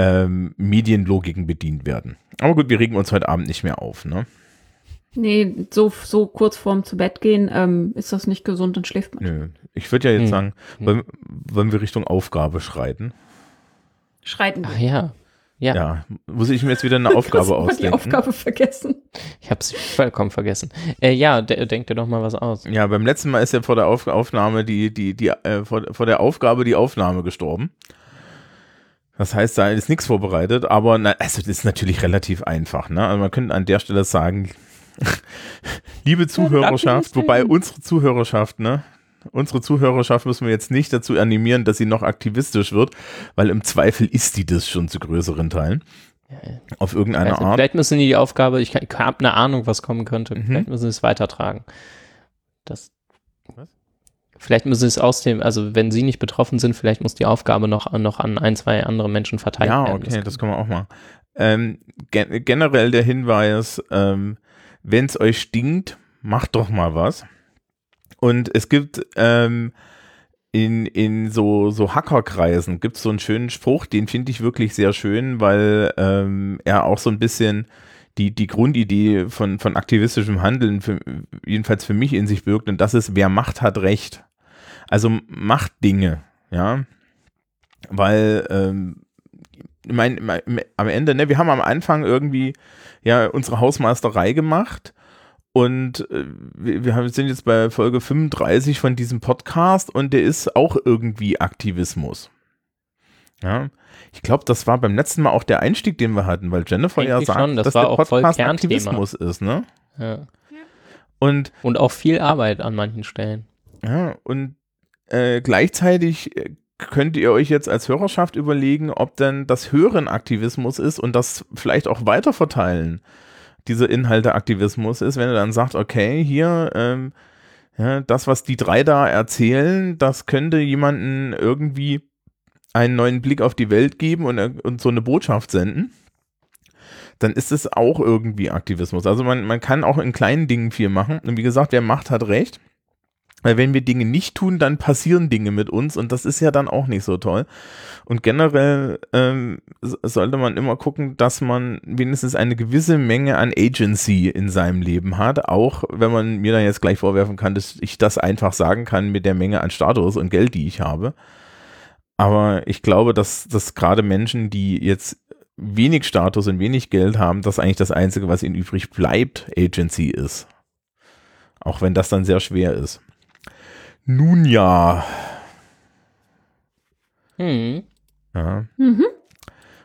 Speaker 1: ähm, Medienlogiken bedient werden. Aber gut, wir regen uns heute Abend nicht mehr auf, ne?
Speaker 3: Nee, so, so kurz vorm zu Bett gehen, ähm, ist das nicht gesund, dann schläft man.
Speaker 1: Nö. Ich würde ja jetzt
Speaker 2: Hm.
Speaker 1: sagen, wollen, wollen wir Richtung Aufgabe schreiten?
Speaker 3: Schreiten
Speaker 2: Ach ja. Ja,
Speaker 1: Ja. Muss ich mir jetzt wieder eine Aufgabe
Speaker 3: hast mal die
Speaker 1: ausdenken?
Speaker 3: Aufgabe vergessen.
Speaker 2: ich habe es vollkommen vergessen. Äh, ja, de denk dir doch mal was aus.
Speaker 1: Ja, beim letzten Mal ist ja vor der Auf Aufnahme die, die, die, äh, vor, vor der Aufgabe die Aufnahme gestorben. Das heißt, da ist nichts vorbereitet, aber na, also das ist natürlich relativ einfach. Ne? Also man könnte an der Stelle sagen, liebe Zuhörerschaft, wobei unsere Zuhörerschaft, ne, unsere Zuhörerschaft müssen wir jetzt nicht dazu animieren, dass sie noch aktivistisch wird, weil im Zweifel ist die das schon zu größeren Teilen. Auf irgendeine
Speaker 2: Also,
Speaker 1: Art.
Speaker 2: vielleicht müssen die die Aufgabe, ich, ich habe eine Ahnung, was kommen könnte.
Speaker 1: Mhm.
Speaker 2: Vielleicht müssen sie es weitertragen. Das. Vielleicht müssen sie es aus dem, also wenn sie nicht betroffen sind, vielleicht muss die Aufgabe noch, noch an ein, zwei andere Menschen verteilt
Speaker 1: Ja,
Speaker 2: werden.
Speaker 1: okay, das können wir auch machen. Ähm, gen generell der Hinweis, ähm, wenn es euch stinkt, macht doch mal was. Und es gibt ähm, in, in so, so Hackerkreisen gibt es so einen schönen Spruch, den finde ich wirklich sehr schön, weil ähm, er auch so ein bisschen die, die Grundidee von, von aktivistischem Handeln, für, jedenfalls für mich in sich birgt, und das ist, wer Macht hat Recht. Also macht Dinge, ja. Weil, ähm, ich mein, mein, am Ende, ne, wir haben am Anfang irgendwie ja unsere Hausmeisterei gemacht und äh, wir, wir sind jetzt bei Folge 35 von diesem Podcast und der ist auch irgendwie Aktivismus. Ja, ich glaube, das war beim letzten Mal auch der Einstieg, den wir hatten, weil Jennifer ja
Speaker 2: Eigentlich
Speaker 1: sagt,
Speaker 2: schon, das
Speaker 1: dass
Speaker 2: war
Speaker 1: der
Speaker 2: auch voll
Speaker 1: Podcast. Aktivismus ist, ne?
Speaker 2: Ja.
Speaker 1: Und
Speaker 2: Und auch viel Arbeit an manchen Stellen.
Speaker 1: Ja, und äh, gleichzeitig äh, könnt ihr euch jetzt als Hörerschaft überlegen, ob denn das Hören Aktivismus ist und das vielleicht auch weiterverteilen, diese Inhalte Aktivismus ist, wenn ihr dann sagt, okay, hier, ähm, ja, das, was die drei da erzählen, das könnte jemanden irgendwie einen neuen Blick auf die Welt geben und, äh, und so eine Botschaft senden dann ist es auch irgendwie Aktivismus. Also man, man kann auch in kleinen Dingen viel machen. Und wie gesagt, wer Macht hat Recht. Weil wenn wir Dinge nicht tun, dann passieren Dinge mit uns und das ist ja dann auch nicht so toll. Und generell ähm, sollte man immer gucken, dass man wenigstens eine gewisse Menge an Agency in seinem Leben hat, auch wenn man mir dann jetzt gleich vorwerfen kann, dass ich das einfach sagen kann mit der Menge an Status und Geld, die ich habe. Aber ich glaube, dass, dass gerade Menschen, die jetzt wenig Status und wenig Geld haben, das eigentlich das Einzige, was ihnen übrig bleibt, Agency ist. Auch wenn das dann sehr schwer ist. Nun ja.
Speaker 2: Hm.
Speaker 1: ja.
Speaker 3: Mhm.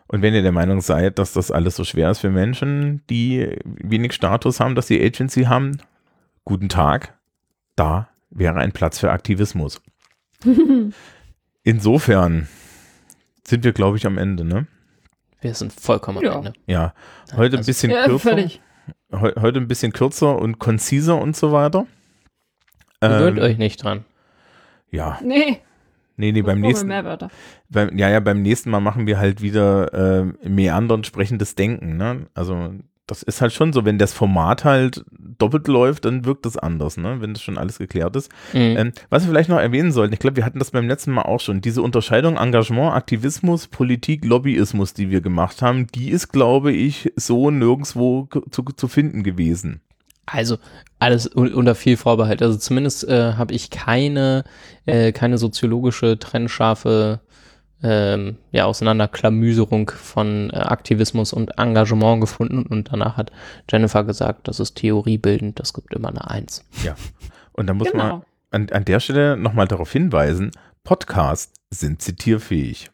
Speaker 1: Und wenn ihr der Meinung seid, dass das alles so schwer ist für Menschen, die wenig Status haben, dass sie Agency haben, guten Tag. Da wäre ein Platz für Aktivismus. Insofern sind wir, glaube ich, am Ende, ne?
Speaker 2: Wir sind vollkommen
Speaker 3: Ja.
Speaker 2: am Ende.
Speaker 1: Ja. Heute ein
Speaker 2: Also-
Speaker 1: bisschen
Speaker 3: Ja,
Speaker 1: kürzer.
Speaker 3: völlig.
Speaker 1: Heu heute ein bisschen kürzer und konziser und so weiter.
Speaker 2: Gewöhnt
Speaker 1: Ähm,
Speaker 2: euch nicht dran.
Speaker 1: Ja,
Speaker 3: Nee,
Speaker 1: nee, nee, beim nächsten,
Speaker 3: mehr Wörter.
Speaker 1: beim, ja, ja, beim nächsten Mal machen wir halt wieder äh, meandernd sprechendes Denken, ne? Also das ist halt schon so, wenn das Format halt doppelt läuft, dann wirkt das anders, ne? Wenn das schon alles geklärt ist.
Speaker 2: Mhm.
Speaker 1: Ähm, was wir vielleicht noch erwähnen sollten, ich glaube, wir hatten das beim letzten Mal auch schon, diese Unterscheidung Engagement, Aktivismus, Politik, Lobbyismus, die wir gemacht haben, die ist, glaube ich, so nirgendwo ge- zu, zu finden gewesen.
Speaker 2: Also alles un unter viel Vorbehalt. Also zumindest äh, habe ich keine, äh, keine soziologische, trennscharfe ähm, ja, Auseinanderklamüserung von äh, Aktivismus und Engagement gefunden. Und danach hat Jennifer gesagt, das ist theoriebildend, das gibt immer eine Eins.
Speaker 1: Und da muss man
Speaker 3: Genau.
Speaker 1: an, an der Stelle nochmal darauf hinweisen, Podcasts sind zitierfähig.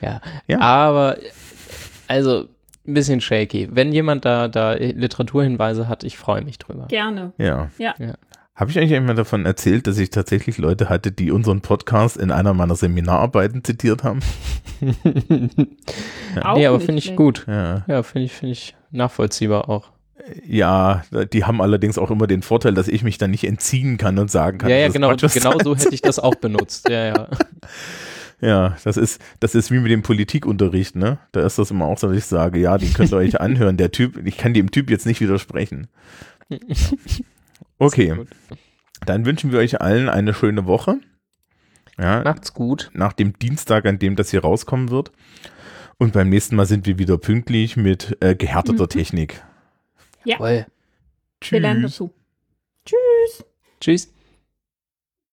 Speaker 2: Ja.
Speaker 1: Ja.
Speaker 2: Aber also ein bisschen shaky. Wenn jemand da, da Literaturhinweise hat, ich freue mich drüber.
Speaker 3: Gerne.
Speaker 1: Ja.
Speaker 3: Ja.
Speaker 2: Ja.
Speaker 1: Habe ich eigentlich einmal davon erzählt, dass ich tatsächlich Leute hatte, die unseren Podcast in einer meiner Seminararbeiten zitiert haben?
Speaker 3: Auch
Speaker 2: nee, aber finde ich gut.
Speaker 1: Ja.
Speaker 2: Ja, finde ich, finde ich nachvollziehbar auch.
Speaker 1: ja, die haben allerdings auch immer den Vorteil, dass ich mich dann nicht entziehen kann und sagen kann,
Speaker 2: ja, ja, genau, genau so hätte ich das auch benutzt. Ja, ja.
Speaker 1: Ja, das ist, das ist wie mit dem Politikunterricht, ne? Da ist das immer auch so, dass ich sage, ja, den könnt ihr euch anhören. Der Typ, ich kann dem Typ jetzt nicht widersprechen. Okay, dann wünschen wir euch allen eine schöne Woche. Ja,
Speaker 2: Macht's gut.
Speaker 1: nach dem Dienstag, an dem das hier rauskommen wird. Und beim nächsten Mal sind wir wieder pünktlich mit äh, gehärteter
Speaker 3: Mhm.
Speaker 1: Technik.
Speaker 3: Ja.
Speaker 2: Jawohl.
Speaker 3: Wir lernen
Speaker 1: Tschüss.
Speaker 3: dazu. Tschüss.
Speaker 2: Tschüss.